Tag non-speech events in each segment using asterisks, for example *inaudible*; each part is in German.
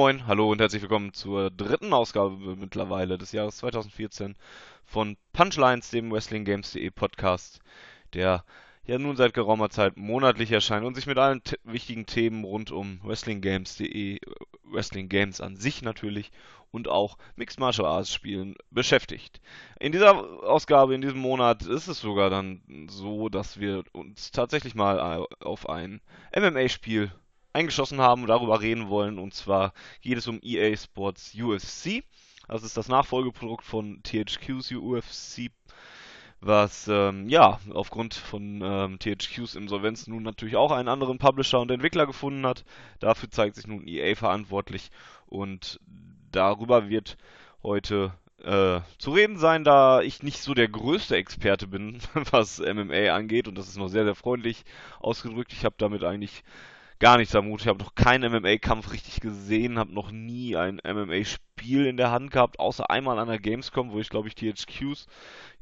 moin, hallo und herzlich willkommen zur dritten Ausgabe mittlerweile des Jahres 2014 von Punchlines, dem WrestlingGames.de Podcast, der ja nun seit geraumer Zeit monatlich erscheint und sich mit allen wichtigen Themen rund um WrestlingGames.de, Wrestling Games an sich natürlich und auch Mixed Martial Arts Spielen beschäftigt. In dieser Ausgabe, in diesem Monat ist es sogar dann so, dass wir uns tatsächlich mal auf ein MMA-Spiel eingeschossen haben und darüber reden wollen. Und zwar geht es um EA Sports UFC. Das ist das Nachfolgeprodukt von THQ's UFC, was ähm, ja aufgrund von ähm, THQs Insolvenz nun natürlich auch einen anderen Publisher und Entwickler gefunden hat. Dafür zeigt sich nun EA verantwortlich und darüber wird heute äh, zu reden sein, da ich nicht so der größte Experte bin, *laughs* was MMA angeht und das ist noch sehr, sehr freundlich ausgedrückt. Ich habe damit eigentlich gar nichts am Hut. Ich habe noch keinen MMA-Kampf richtig gesehen, habe noch nie ein MMA-Spiel in der Hand gehabt, außer einmal an der Gamescom, wo ich glaube ich THQs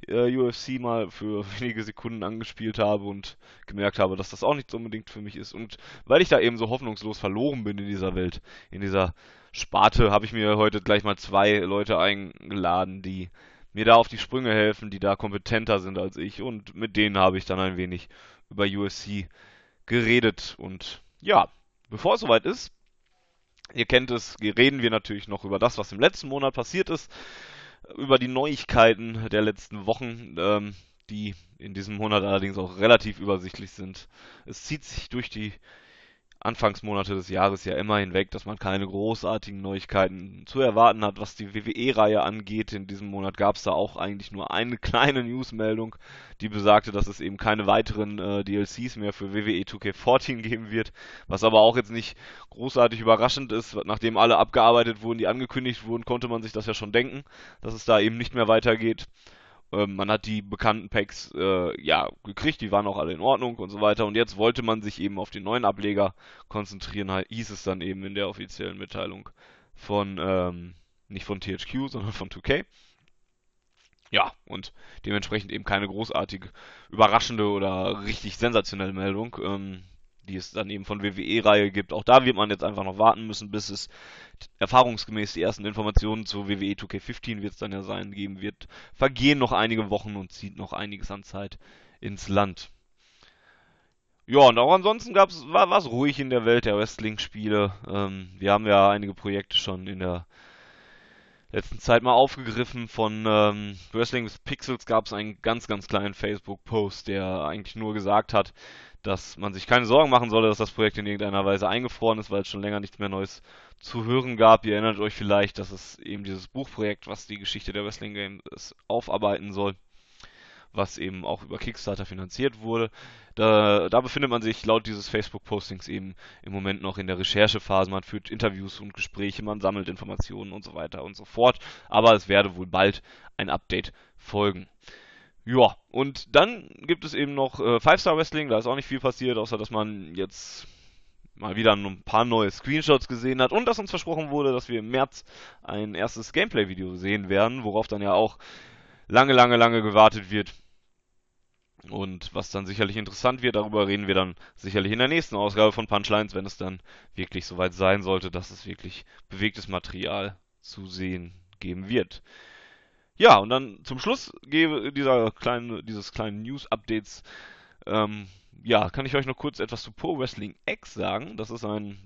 äh, UFC mal für *laughs* wenige Sekunden angespielt habe und gemerkt habe, dass das auch nicht unbedingt für mich ist. Und weil ich da eben so hoffnungslos verloren bin in dieser Welt, in dieser Sparte, habe ich mir heute gleich mal zwei Leute eingeladen, die mir da auf die Sprünge helfen, die da kompetenter sind als ich und mit denen habe ich dann ein wenig über UFC geredet und ja, bevor es soweit ist, ihr kennt es, reden wir natürlich noch über das, was im letzten Monat passiert ist, über die Neuigkeiten der letzten Wochen, ähm, die in diesem Monat allerdings auch relativ übersichtlich sind. Es zieht sich durch die Anfangsmonate des Jahres ja immer hinweg, dass man keine großartigen Neuigkeiten zu erwarten hat, was die WWE-Reihe angeht. In diesem Monat gab es da auch eigentlich nur eine *laughs* kleine Newsmeldung, die besagte, dass es eben keine weiteren äh, DLCs mehr für WWE 2K14 geben wird, was aber auch jetzt nicht großartig überraschend ist. Nachdem alle abgearbeitet wurden, die angekündigt wurden, konnte man sich das ja schon denken, dass es da eben nicht mehr weitergeht. Ähm, man hat die bekannten Packs äh, ja gekriegt, die waren auch alle in Ordnung und so weiter. Und jetzt wollte man sich eben auf den neuen Ableger konzentrieren, hieß es dann eben in der offiziellen Mitteilung von ähm, nicht von THQ, *laughs* sondern von 2K. Ja, und dementsprechend eben keine großartige, überraschende oder richtig sensationelle Meldung. Ähm, die es dann eben von WWE-Reihe gibt. Auch da wird man jetzt einfach noch warten müssen, bis es erfahrungsgemäß die ersten Informationen zu WWE 2K15 wird es dann ja sein, geben wird. Vergehen noch einige Wochen und zieht noch einiges an Zeit ins Land. Ja, und auch ansonsten gab's, war es ruhig in der Welt der Wrestling-Spiele. Ähm, wir haben ja einige Projekte schon in der letzten Zeit mal aufgegriffen. Von ähm, Wrestling with Pixels gab es einen ganz, ganz kleinen Facebook-Post, der eigentlich nur gesagt hat, dass man sich keine Sorgen machen solle, dass das Projekt in irgendeiner Weise eingefroren ist, weil es schon länger nichts mehr Neues zu hören gab. Ihr erinnert euch vielleicht, dass es eben dieses Buchprojekt, was die Geschichte der Wrestling Games aufarbeiten soll, was eben auch über Kickstarter finanziert wurde. Da, da befindet man sich laut dieses Facebook-Postings eben im Moment noch in der Recherchephase. Man führt Interviews und Gespräche, man sammelt Informationen und so weiter und so fort. Aber es werde wohl bald ein Update folgen. Ja, und dann gibt es eben noch äh, Five Star Wrestling, da ist auch nicht viel passiert, außer dass man jetzt mal wieder ein paar neue Screenshots gesehen hat und dass uns versprochen wurde, dass wir im März ein erstes Gameplay-Video sehen werden, worauf dann ja auch lange, lange, lange gewartet wird. Und was dann sicherlich interessant wird, darüber reden wir dann sicherlich in der nächsten Ausgabe von Punchlines, wenn es dann wirklich soweit sein sollte, dass es wirklich bewegtes Material zu sehen geben wird. Ja, und dann zum Schluss dieser kleinen, dieses kleinen News-Updates, ähm, ja, kann ich euch noch kurz etwas zu Pro Wrestling X sagen. Das ist ein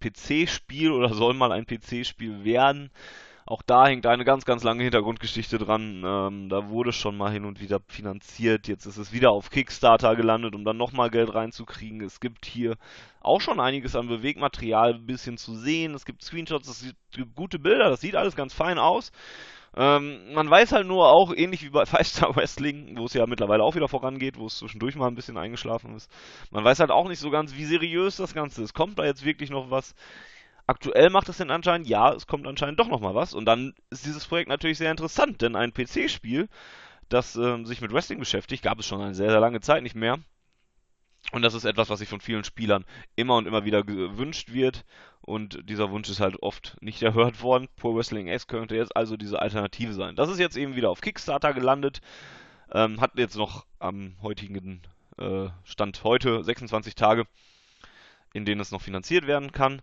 PC-Spiel oder soll mal ein PC-Spiel werden. Auch da hängt eine ganz, ganz lange Hintergrundgeschichte dran. Ähm, da wurde schon mal hin und wieder finanziert. Jetzt ist es wieder auf Kickstarter gelandet, um dann nochmal Geld reinzukriegen. Es gibt hier auch schon einiges an Bewegmaterial ein bisschen zu sehen. Es gibt Screenshots, es gibt gute Bilder, das sieht alles ganz fein aus. Ähm, man weiß halt nur auch, ähnlich wie bei *laughs* Five Star Wrestling, wo es ja mittlerweile auch wieder vorangeht, wo es zwischendurch mal ein bisschen eingeschlafen ist, man weiß halt auch nicht so ganz, wie seriös das Ganze ist. Kommt da jetzt wirklich noch was? Aktuell macht es den anscheinend, ja, es kommt anscheinend doch noch mal was. Und dann ist dieses Projekt natürlich sehr interessant, denn ein PC-Spiel, das äh, sich mit Wrestling beschäftigt, gab es schon eine sehr, sehr lange Zeit nicht mehr. Und das ist etwas, was sich von vielen Spielern immer und immer wieder gewünscht wird. Und dieser Wunsch ist halt oft nicht *laughs* erhört worden. Pro Wrestling X könnte jetzt also diese Alternative sein. Das ist jetzt eben wieder auf Kickstarter gelandet. Ähm, hat jetzt noch am heutigen äh, Stand heute 26 Tage, in denen es noch finanziert werden kann.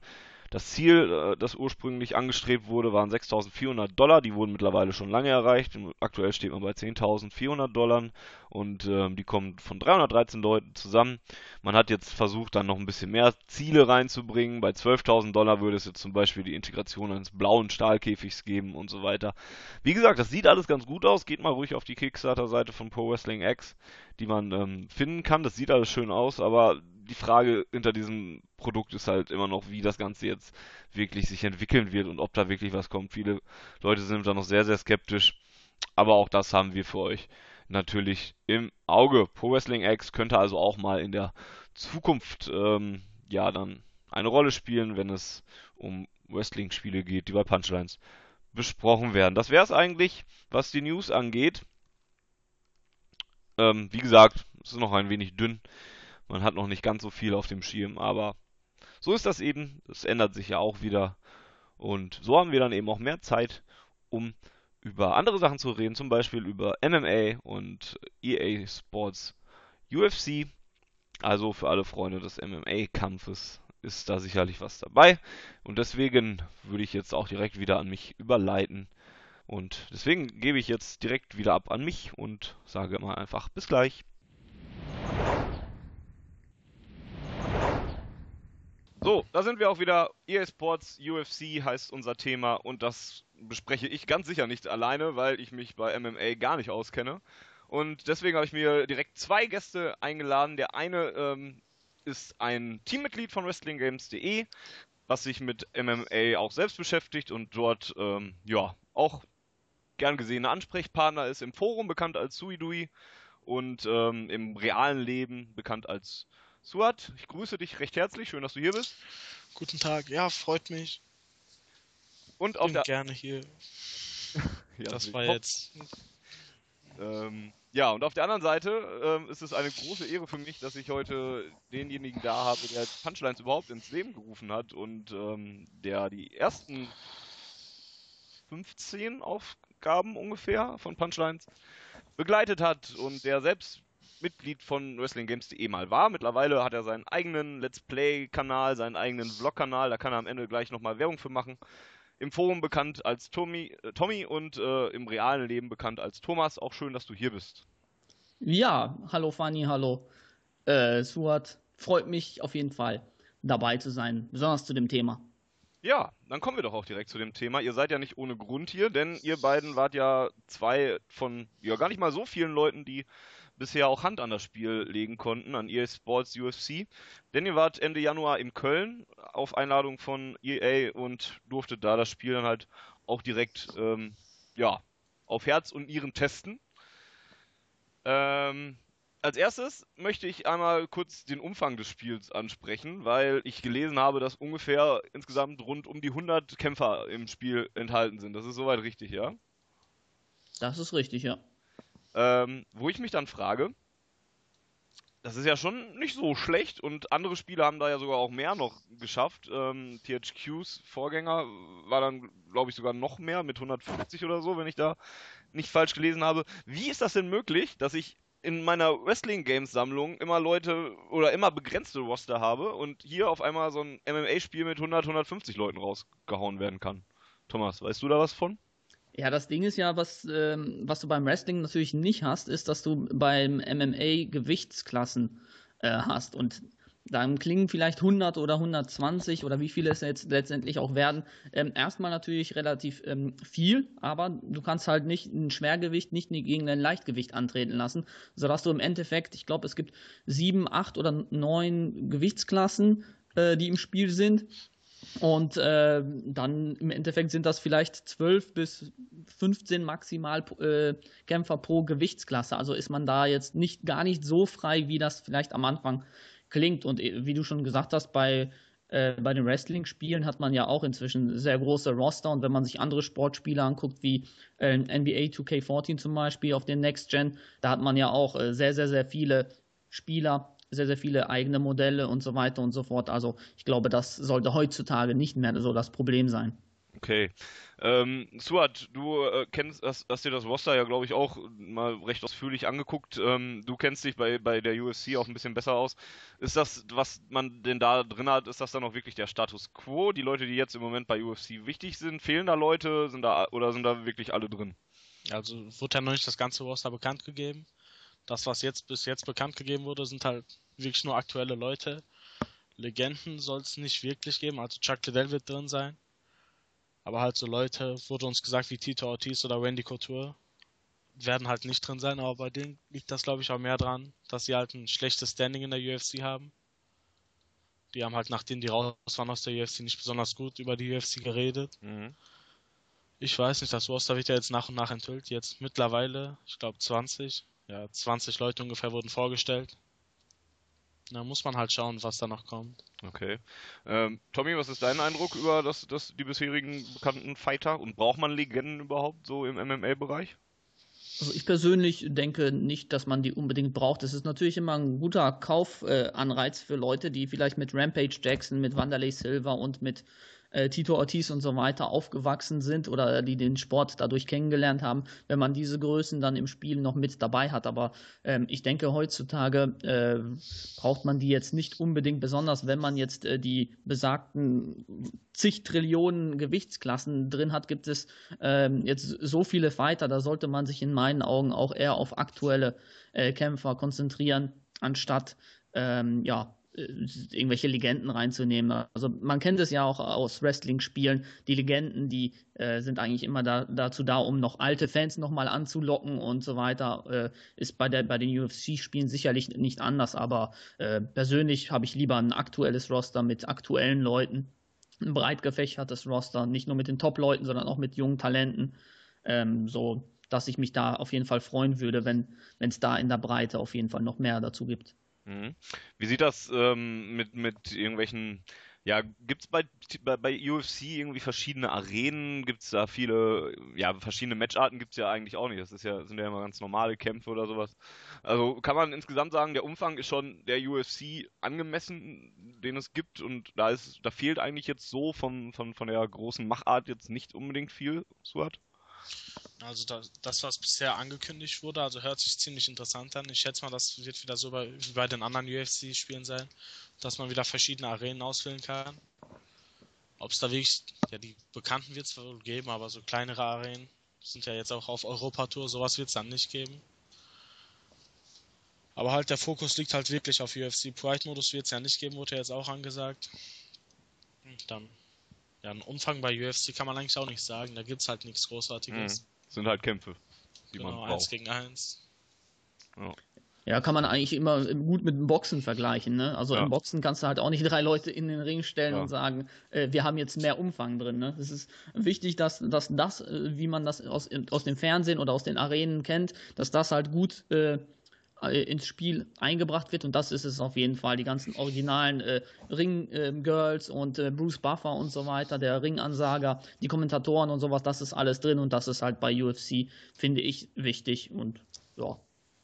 Das Ziel, äh, das ursprünglich angestrebt wurde, waren 6.400 Dollar. Die wurden mittlerweile schon lange erreicht. Aktuell steht man bei 10.400 Dollar und äh, die kommen von 313 Leuten zusammen. Man hat jetzt versucht, dann noch ein bisschen mehr Ziele reinzubringen. Bei 12.000 Dollar würde es jetzt zum Beispiel die Integration eines blauen Stahlkäfigs geben und so weiter. Wie gesagt, das sieht alles ganz gut aus. Geht mal ruhig auf die Kickstarter-Seite von Pro Wrestling X, die man ähm, finden kann. Das sieht alles schön aus, aber die Frage hinter diesem Produkt ist halt immer noch, wie das Ganze jetzt wirklich sich entwickeln wird und ob da wirklich was kommt. Viele Leute sind da noch sehr, sehr skeptisch. Aber auch das haben wir für euch natürlich im Auge. Pro Wrestling X könnte also auch mal in der Zukunft ähm, ja dann eine Rolle spielen, wenn es um Wrestling-Spiele geht, die bei Punchlines besprochen werden. Das wäre es eigentlich, was die News angeht. Ähm, wie gesagt, es ist noch ein wenig dünn. Man hat noch nicht ganz so viel auf dem Schirm, aber so ist das eben. Es ändert sich ja auch wieder. Und so haben wir dann eben auch mehr Zeit, um über andere Sachen zu reden, zum Beispiel über MMA und EA Sports UFC. Also für alle Freunde des MMA-Kampfes ist da sicherlich was dabei. Und deswegen würde ich jetzt auch direkt wieder an mich überleiten. Und deswegen gebe ich jetzt direkt wieder ab an mich und sage mal einfach bis gleich. So, da sind wir auch wieder. EA Sports UFC heißt unser Thema und das bespreche ich ganz sicher nicht alleine, weil ich mich bei MMA gar nicht auskenne. Und deswegen habe ich mir direkt zwei Gäste eingeladen. Der eine ähm, ist ein Teammitglied von WrestlingGames.de, was sich mit MMA auch selbst beschäftigt und dort ähm, ja auch gern gesehener Ansprechpartner ist. Im Forum bekannt als Suidui und ähm, im realen Leben bekannt als Suat, ich grüße dich recht herzlich. Schön, dass du hier bist. Guten Tag. Ja, freut mich. Und auf Bin der gerne hier. *laughs* ja, das war jetzt. Ähm, ja, und auf der anderen Seite ähm, ist es eine große Ehre für mich, dass ich heute denjenigen da habe, der Punchlines überhaupt ins Leben gerufen hat und ähm, der die ersten 15 Aufgaben ungefähr von Punchlines begleitet hat und der selbst Mitglied von WrestlingGames.de mal war. Mittlerweile hat er seinen eigenen Let's Play-Kanal, seinen eigenen Vlog-Kanal. Da kann er am Ende gleich nochmal Werbung für machen. Im Forum bekannt als Tommy, äh, Tommy und äh, im realen Leben bekannt als Thomas. Auch schön, dass du hier bist. Ja, hallo Fanny, hallo äh, Suat. Freut mich auf jeden Fall dabei zu sein, besonders zu dem Thema. Ja, dann kommen wir doch auch direkt zu dem Thema. Ihr seid ja nicht ohne Grund hier, denn ihr beiden wart ja zwei von ja gar nicht mal so vielen Leuten, die bisher auch Hand an das Spiel legen konnten, an EA Sports UFC. Denn ihr wart Ende Januar in Köln auf Einladung von EA und durftet da das Spiel dann halt auch direkt ähm, ja, auf Herz und Nieren testen. Ähm, als erstes möchte ich einmal kurz den Umfang des Spiels ansprechen, weil ich gelesen habe, dass ungefähr insgesamt rund um die 100 Kämpfer im Spiel enthalten sind. Das ist soweit richtig, ja? Das ist richtig, ja. Ähm, wo ich mich dann frage, das ist ja schon nicht so schlecht und andere Spiele haben da ja sogar auch mehr noch geschafft. Ähm, THQs Vorgänger war dann, glaube ich, sogar noch mehr mit 150 oder so, wenn ich da nicht falsch gelesen habe. Wie ist das denn möglich, dass ich in meiner Wrestling Games Sammlung immer Leute oder immer begrenzte Roster habe und hier auf einmal so ein MMA Spiel mit 100, 150 Leuten rausgehauen werden kann? Thomas, weißt du da was von? Ja, das Ding ist ja, was, ähm, was du beim Wrestling natürlich nicht hast, ist, dass du beim MMA Gewichtsklassen äh, hast. Und dann klingen vielleicht 100 oder 120 oder wie viele es jetzt letztendlich auch werden, ähm, erstmal natürlich relativ ähm, viel, aber du kannst halt nicht ein Schwergewicht nicht gegen ein Leichtgewicht antreten lassen, sodass du im Endeffekt, ich glaube, es gibt sieben, acht oder neun Gewichtsklassen, äh, die im Spiel sind und äh, dann im Endeffekt sind das vielleicht 12 bis 15 maximal äh, Kämpfer pro Gewichtsklasse. Also ist man da jetzt nicht gar nicht so frei, wie das vielleicht am Anfang klingt. Und äh, wie du schon gesagt hast, bei, äh, bei den Wrestling-Spielen hat man ja auch inzwischen sehr große Roster. Und wenn man sich andere Sportspiele anguckt, wie äh, NBA 2K14 zum Beispiel auf den Next Gen, da hat man ja auch äh, sehr, sehr, sehr viele Spieler sehr, sehr viele eigene Modelle und so weiter und so fort. Also ich glaube, das sollte heutzutage nicht mehr so das Problem sein. Okay. Ähm, Suat, du äh, kennst, hast, hast, dir das Roster ja, glaube ich, auch mal recht ausführlich angeguckt. Ähm, du kennst dich bei, bei der UFC auch ein bisschen besser aus. Ist das, was man denn da drin hat, ist das dann auch wirklich der Status quo? Die Leute, die jetzt im Moment bei UFC wichtig sind, fehlen da Leute, sind da oder sind da wirklich alle drin? Also wurde ja noch nicht das ganze Roster bekannt gegeben. Das, was jetzt bis jetzt bekannt gegeben wurde, sind halt wirklich nur aktuelle Leute. Legenden soll es nicht wirklich geben, also Chuck Liddell wird drin sein. Aber halt so Leute, wurde uns gesagt, wie Tito Ortiz oder Randy Couture, werden halt nicht drin sein, aber bei denen liegt das, glaube ich, auch mehr dran, dass sie halt ein schlechtes Standing in der UFC haben. Die haben halt, nachdem die raus waren aus der UFC, nicht besonders gut über die UFC geredet. Mhm. Ich weiß nicht, das Roster wird ja jetzt nach und nach enthüllt. Jetzt mittlerweile, ich glaube 20, ja, 20 Leute ungefähr wurden vorgestellt. Da muss man halt schauen, was da noch kommt. Okay. Ähm, Tommy, was ist dein Eindruck über das, das, die bisherigen bekannten Fighter? Und braucht man Legenden überhaupt so im MMA-Bereich? Also ich persönlich denke nicht, dass man die unbedingt braucht. Es ist natürlich immer ein guter Kaufanreiz äh, für Leute, die vielleicht mit Rampage Jackson, mit Wanderlei Silva und mit äh, Tito Ortiz und so weiter aufgewachsen sind oder die den Sport dadurch kennengelernt haben, wenn man diese Größen dann im Spiel noch mit dabei hat. Aber ähm, ich denke, heutzutage äh, braucht man die jetzt nicht unbedingt, besonders wenn man jetzt äh, die besagten zig Trillionen Gewichtsklassen drin hat, gibt es ähm, jetzt so viele Fighter, da sollte man sich in meinen Augen auch eher auf aktuelle äh, Kämpfer konzentrieren, anstatt ähm, ja, irgendwelche Legenden reinzunehmen. Also man kennt es ja auch aus Wrestling-Spielen. Die Legenden, die äh, sind eigentlich immer da, dazu da, um noch alte Fans nochmal anzulocken und so weiter. Äh, ist bei, der, bei den UFC-Spielen sicherlich nicht anders, aber äh, persönlich habe ich lieber ein aktuelles Roster mit aktuellen Leuten. Ein breit gefächertes Roster, nicht nur mit den Top-Leuten, sondern auch mit jungen Talenten. Ähm, so dass ich mich da auf jeden Fall freuen würde, wenn es da in der Breite auf jeden Fall noch mehr dazu gibt. Mhm. Wie sieht das ähm, mit, mit irgendwelchen, ja, gibt es bei, bei, bei UFC irgendwie verschiedene Arenen? Gibt es da viele, ja, verschiedene Matcharten gibt es ja eigentlich auch nicht. Das ist ja, sind ja immer ganz normale Kämpfe oder sowas. Also kann man insgesamt sagen, der Umfang ist schon der UFC angemessen, den es gibt und da ist, da fehlt eigentlich jetzt so von, von, von der großen Machart jetzt nicht unbedingt viel, Suat? Also das, das, was bisher angekündigt wurde, also hört sich ziemlich interessant an. Ich schätze mal, das wird wieder so bei, wie bei den anderen UFC-Spielen sein, dass man wieder verschiedene Arenen auswählen kann. Ob es da wirklich, ja, die bekannten wird es wohl geben, aber so kleinere Arenen sind ja jetzt auch auf Europatour, sowas wird es dann nicht geben. Aber halt der Fokus liegt halt wirklich auf UFC. Pride-Modus wird es ja nicht geben, wurde ja jetzt auch angesagt. Dann ja, ein Umfang bei UFC kann man eigentlich auch nicht sagen. Da gibt es halt nichts Großartiges. Mhm. Sind halt Kämpfe, die genau, man braucht. Eins gegen eins. Ja. Ja, kann man eigentlich immer gut mit dem Boxen vergleichen. Ne? Also ja. im Boxen kannst du halt auch nicht drei Leute in den Ring stellen ja. und sagen, äh, wir haben jetzt mehr Umfang drin. Ne? Es ist wichtig, dass, dass das, äh, wie man das aus, aus dem Fernsehen oder aus den Arenen kennt, dass das halt gut äh, äh, ins Spiel eingebracht wird und das ist es auf jeden Fall. Die ganzen originalen äh, Ring-Girls äh, und äh, Bruce Buffer und so weiter, der Ringansager, die Kommentatoren und sowas, das ist alles drin und das ist halt bei UFC, finde ich, wichtig und ja.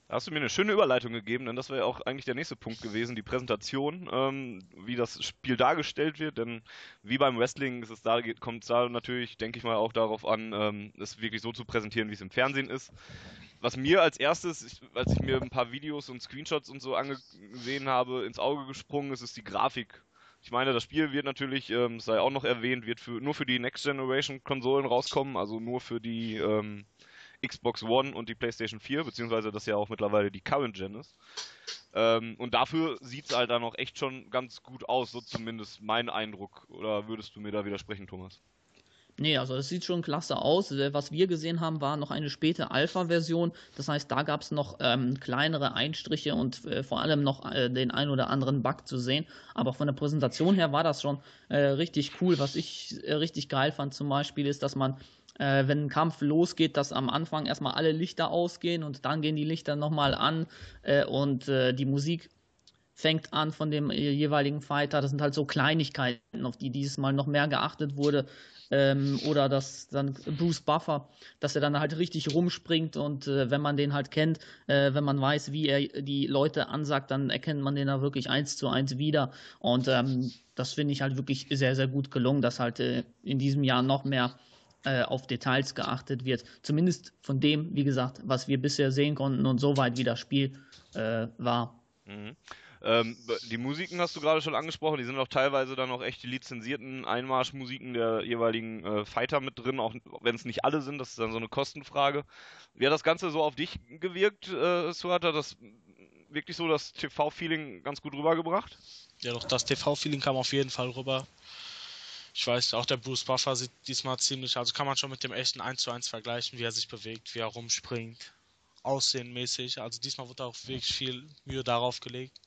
Da hast du mir eine schöne Überleitung gegeben, denn das wäre ja auch eigentlich der nächste Punkt gewesen, die Präsentation, ähm, wie das Spiel dargestellt wird. Denn wie beim Wrestling ist es da, kommt es da natürlich, denke ich mal, auch darauf an, ähm, es wirklich so zu präsentieren, wie es im Fernsehen ist was mir als erstes, ich, als ich mir ein paar Videos und Screenshots und so angesehen habe, ins Auge gesprungen ist, ist die Grafik. Ich meine, das Spiel wird natürlich, ähm, sei auch noch erwähnt, wird für, nur für die Next Generation Konsolen rauskommen, also nur für die ähm, Xbox One und die PlayStation 4, beziehungsweise das ja auch mittlerweile die Current Gen ist. Ähm, und dafür sieht es halt dann auch echt schon ganz gut aus, so zumindest mein Eindruck. Oder würdest du mir da widersprechen, Thomas? Nee, also es sieht schon klasse aus. Äh, was wir gesehen haben, war noch eine späte Alpha-Version. Das heißt, da gab es noch ähm, kleinere Einstriche und äh, vor allem noch äh, den ein oder anderen Bug zu sehen. Aber von der Präsentation her war das schon äh, richtig cool. Was ich äh, richtig geil fand zum Beispiel ist, dass man äh, wenn ein Kampf losgeht, dass am Anfang erstmal alle Lichter ausgehen und dann gehen die Lichter nochmal an und die Musik fängt an von dem jeweiligen Fighter. Das sind halt so Kleinigkeiten, auf die dieses Mal noch mehr geachtet wurde. ähm, oder dass dann Bruce Buffer, dass er dann halt richtig rumspringt und äh, wenn man den halt kennt, äh, wenn man weiß, wie er die Leute ansagt, dann erkennt man den da wirklich eins zu eins wieder und ähm, das finde ich halt wirklich sehr, sehr gut gelungen, dass halt äh, in diesem Jahr noch mehr äh, auf Details geachtet wird. Zumindest von dem, wie gesagt, was wir bisher sehen konnten und soweit wie das Spiel äh, war. Mhm. Ähm, die Musiken hast du gerade schon angesprochen, die sind auch teilweise dann auch echt die lizenzierten Einmarschmusiken der jeweiligen äh, Fighter mit drin, auch wenn es nicht alle sind, das ist dann so eine Kostenfrage. Wie hat das Ganze so auf dich gewirkt, äh, Suat? Hat das wirklich so das TV-Feeling ganz gut rübergebracht? Ja, doch, das TV-Feeling kam auf jeden Fall rüber. Ich weiß, auch der Bruce Buffer sieht diesmal ziemlich, also kann man schon mit dem echten 1 zu 1 vergleichen, wie er sich bewegt, wie er rumspringt, aussehenmäßig. Also diesmal wurde auch wirklich viel Mühe darauf gelegt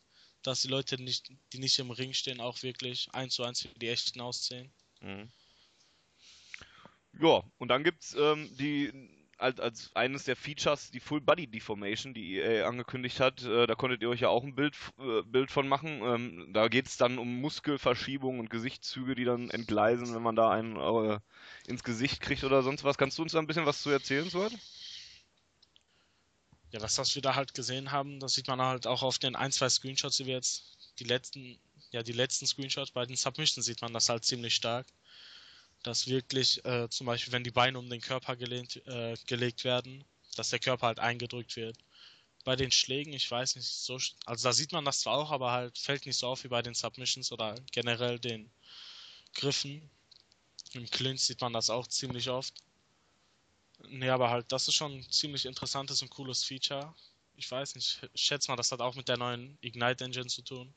dass die Leute, nicht, die nicht im Ring stehen, auch wirklich eins zu eins die echten aussehen. Mhm. Ja, und dann gibt's ähm, die als, als eines der Features die Full Body Deformation, die EA angekündigt hat. Äh, da konntet ihr euch ja auch ein Bild, äh, Bild von machen. Ähm, da geht's dann um Muskelverschiebungen und Gesichtszüge, die dann entgleisen, wenn man da einen äh, ins Gesicht kriegt oder sonst was. Kannst du uns da ein bisschen was zu erzählen, Sword? Ja, das, was wir da halt gesehen haben, das sieht man halt auch auf den ein, zwei Screenshots, die wir jetzt, die letzten, ja, die letzten Screenshots bei den Submissions sieht man das halt ziemlich stark. Dass wirklich, äh, zum Beispiel, wenn die Beine um den Körper gelehnt, äh, gelegt werden, dass der Körper halt eingedrückt wird. Bei den Schlägen, ich weiß nicht, so, also da sieht man das zwar auch, aber halt fällt nicht so auf wie bei den Submissions oder generell den Griffen. Im Clinch sieht man das auch ziemlich oft. Nee, aber halt, das ist schon ein ziemlich interessantes und cooles Feature. Ich weiß nicht, ich schätze mal, das hat auch mit der neuen Ignite Engine zu tun.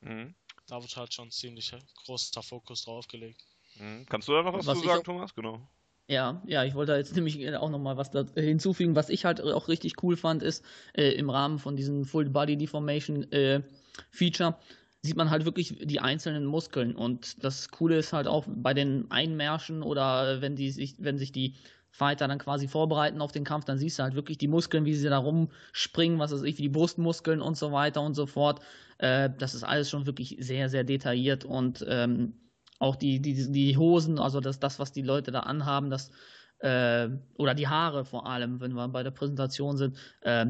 Mhm. Da wird halt schon ziemlich großer Fokus drauf gelegt. Mhm. Kannst du da noch was, was zu sagen, Thomas? Genau. Ja, ja, ich wollte jetzt nämlich auch nochmal was da hinzufügen. Was ich halt auch richtig cool fand, ist äh, im Rahmen von diesem Full Body Deformation äh, Feature sieht man halt wirklich die einzelnen Muskeln. Und das Coole ist halt auch bei den Einmärschen oder wenn die sich, wenn sich die Fighter dann quasi vorbereiten auf den Kampf, dann siehst du halt wirklich die Muskeln, wie sie da rumspringen, was weiß ich, wie die Brustmuskeln und so weiter und so fort. Äh, das ist alles schon wirklich sehr, sehr detailliert und ähm, auch die, die, die Hosen, also das, das, was die Leute da anhaben, das äh, oder die Haare vor allem, wenn wir bei der Präsentation sind, äh,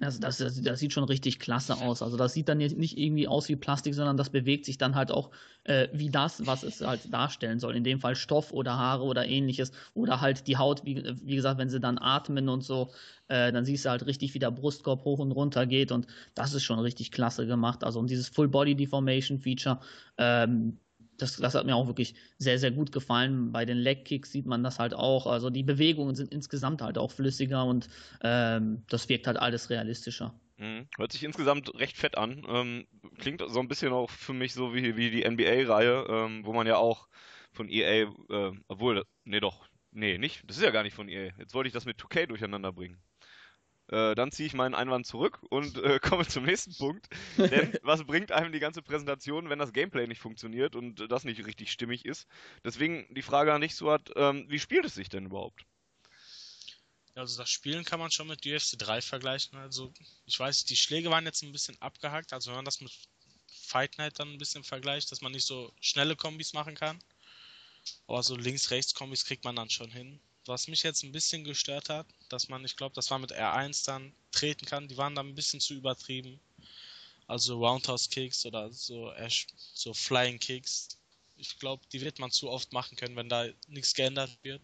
das, das, das, das, sieht schon richtig klasse aus. Also das sieht dann nicht irgendwie aus wie Plastik, sondern das bewegt sich dann halt auch äh, wie das, was es halt darstellen soll. In dem Fall Stoff oder Haare oder ähnliches. Oder halt die Haut, wie, wie gesagt, wenn sie dann atmen und so, äh, dann siehst du halt richtig, wie der Brustkorb hoch und runter geht. Und das ist schon richtig klasse gemacht. Also und dieses Full Body Deformation Feature, ähm, das, das hat mir auch wirklich sehr, sehr gut gefallen. Bei den Leg Kicks sieht man das halt auch. Also die Bewegungen sind insgesamt halt auch flüssiger und ähm, das wirkt halt alles realistischer. Mhm. Hört sich insgesamt recht fett an. Ähm, klingt so ein bisschen auch für mich so wie, wie die NBA-Reihe, ähm, wo man ja auch von EA, äh, obwohl, nee doch, nee, nicht, das ist ja gar nicht von EA. Jetzt wollte ich das mit 2K durcheinander bringen. Äh, dann ziehe ich meinen Einwand zurück und äh, *laughs* komme zum nächsten Punkt. Denn *laughs* was bringt einem die ganze Präsentation, wenn das Gameplay nicht funktioniert und das nicht richtig stimmig ist? Deswegen die Frage an dich, Suat, ähm, wie spielt es sich denn überhaupt? Also das Spielen kann man schon mit UFC 3 vergleichen. Also ich weiß, die Schläge waren jetzt ein bisschen abgehackt. Also wenn man das mit Fight Night dann ein bisschen vergleicht, dass man nicht so schnelle Kombis machen kann. Aber so Links-Rechts-Kombis kriegt man dann schon hin. Was mich jetzt ein bisschen gestört hat, dass man, ich glaube, das war mit R1 dann treten kann, die waren dann ein bisschen zu übertrieben. Also Roundhouse Kicks oder so, so Flying Kicks. Ich glaube, die wird man zu oft machen können, wenn da nichts geändert wird.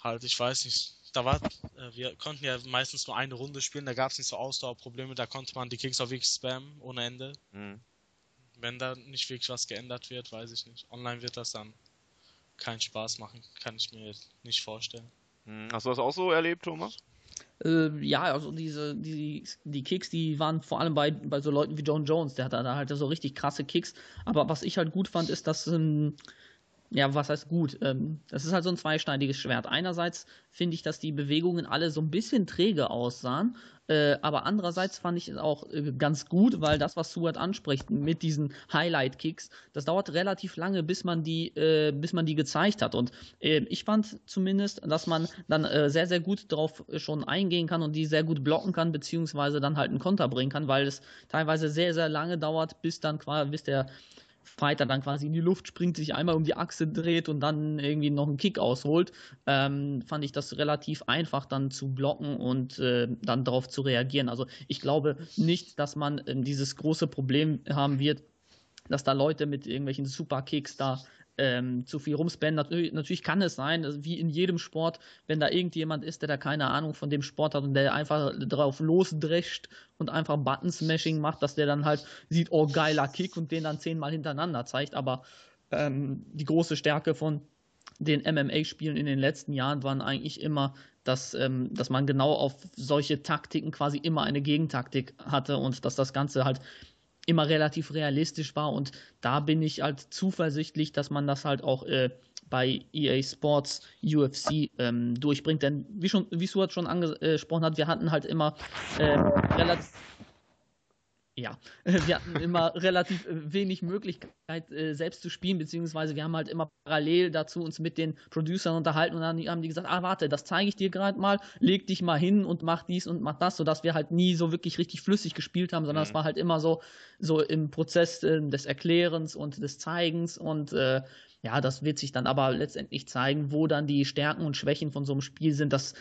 Halt, ich weiß nicht. Da war, äh, wir konnten ja meistens nur eine Runde spielen, da gab es nicht so Ausdauerprobleme, da konnte man die Kicks auch wirklich spammen ohne Ende. Mhm. Wenn da nicht wirklich was geändert wird, weiß ich nicht. Online wird das dann keinen Spaß machen, kann ich mir nicht vorstellen. Hm, hast du das auch so erlebt, Thomas? Äh, ja, also diese, die, die Kicks, die waren vor allem bei, bei so Leuten wie John Jones, der hat da halt so richtig krasse Kicks. Aber was ich halt gut fand, ist, dass ähm, ja, was heißt gut? Ähm, das ist halt so ein zweischneidiges Schwert. Einerseits finde ich, dass die Bewegungen alle so ein bisschen träge aussahen, äh, aber andererseits fand ich es auch äh, ganz gut, weil das, was Stuart anspricht mit diesen Highlight-Kicks, das dauert relativ lange, bis man die, äh, bis man die gezeigt hat. Und ich fand zumindest, dass man dann sehr, sehr gut darauf schon eingehen kann und die sehr gut blocken kann, beziehungsweise dann halt einen Konter bringen kann, weil es teilweise sehr, sehr lange dauert, bis dann quasi, bis der Fighter dann quasi in die Luft springt, sich einmal um die Achse dreht und dann irgendwie noch einen Kick ausholt, ähm, fand ich das relativ einfach dann zu blocken und äh, dann darauf zu reagieren. Also ich glaube nicht, dass man ähm, dieses große Problem haben wird, dass da Leute mit irgendwelchen Superkicks da ähm, zu viel rumspannen. Natürlich, natürlich, kann es sein, also wie in jedem Sport, wenn da irgendjemand ist, der da keine Ahnung von dem Sport hat und der einfach drauf losdrescht und einfach Button-Smashing macht, dass der dann halt sieht, oh geiler Kick und den dann zehnmal hintereinander zeigt. Aber ähm, die große Stärke von den MMA-Spielen in den letzten Jahren waren eigentlich immer, dass, ähm, dass man genau auf solche Taktiken quasi immer eine Gegentaktik hatte und dass das Ganze halt immer relativ realistisch war und da bin ich halt zuversichtlich, dass man das halt auch äh, bei EA Sports UFC ähm, durchbringt. Denn wie schon, wie Suat schon angesprochen hat, wir hatten halt immer äh, relativ ja, wir hatten immer *laughs* relativ äh, wenig Möglichkeit, äh, selbst zu spielen, beziehungsweise wir haben halt immer parallel dazu uns mit den Producern unterhalten und dann haben die gesagt, ah, warte, das zeige ich dir gerade mal, leg dich mal hin und mach dies und mach das, sodass wir halt nie so wirklich richtig flüssig gespielt haben, sondern es mhm. war halt immer so, so im Prozess äh, des Erklärens und des Zeigens und äh, ja, das wird sich dann aber letztendlich zeigen, wo dann die Stärken und Schwächen von so einem Spiel sind. Das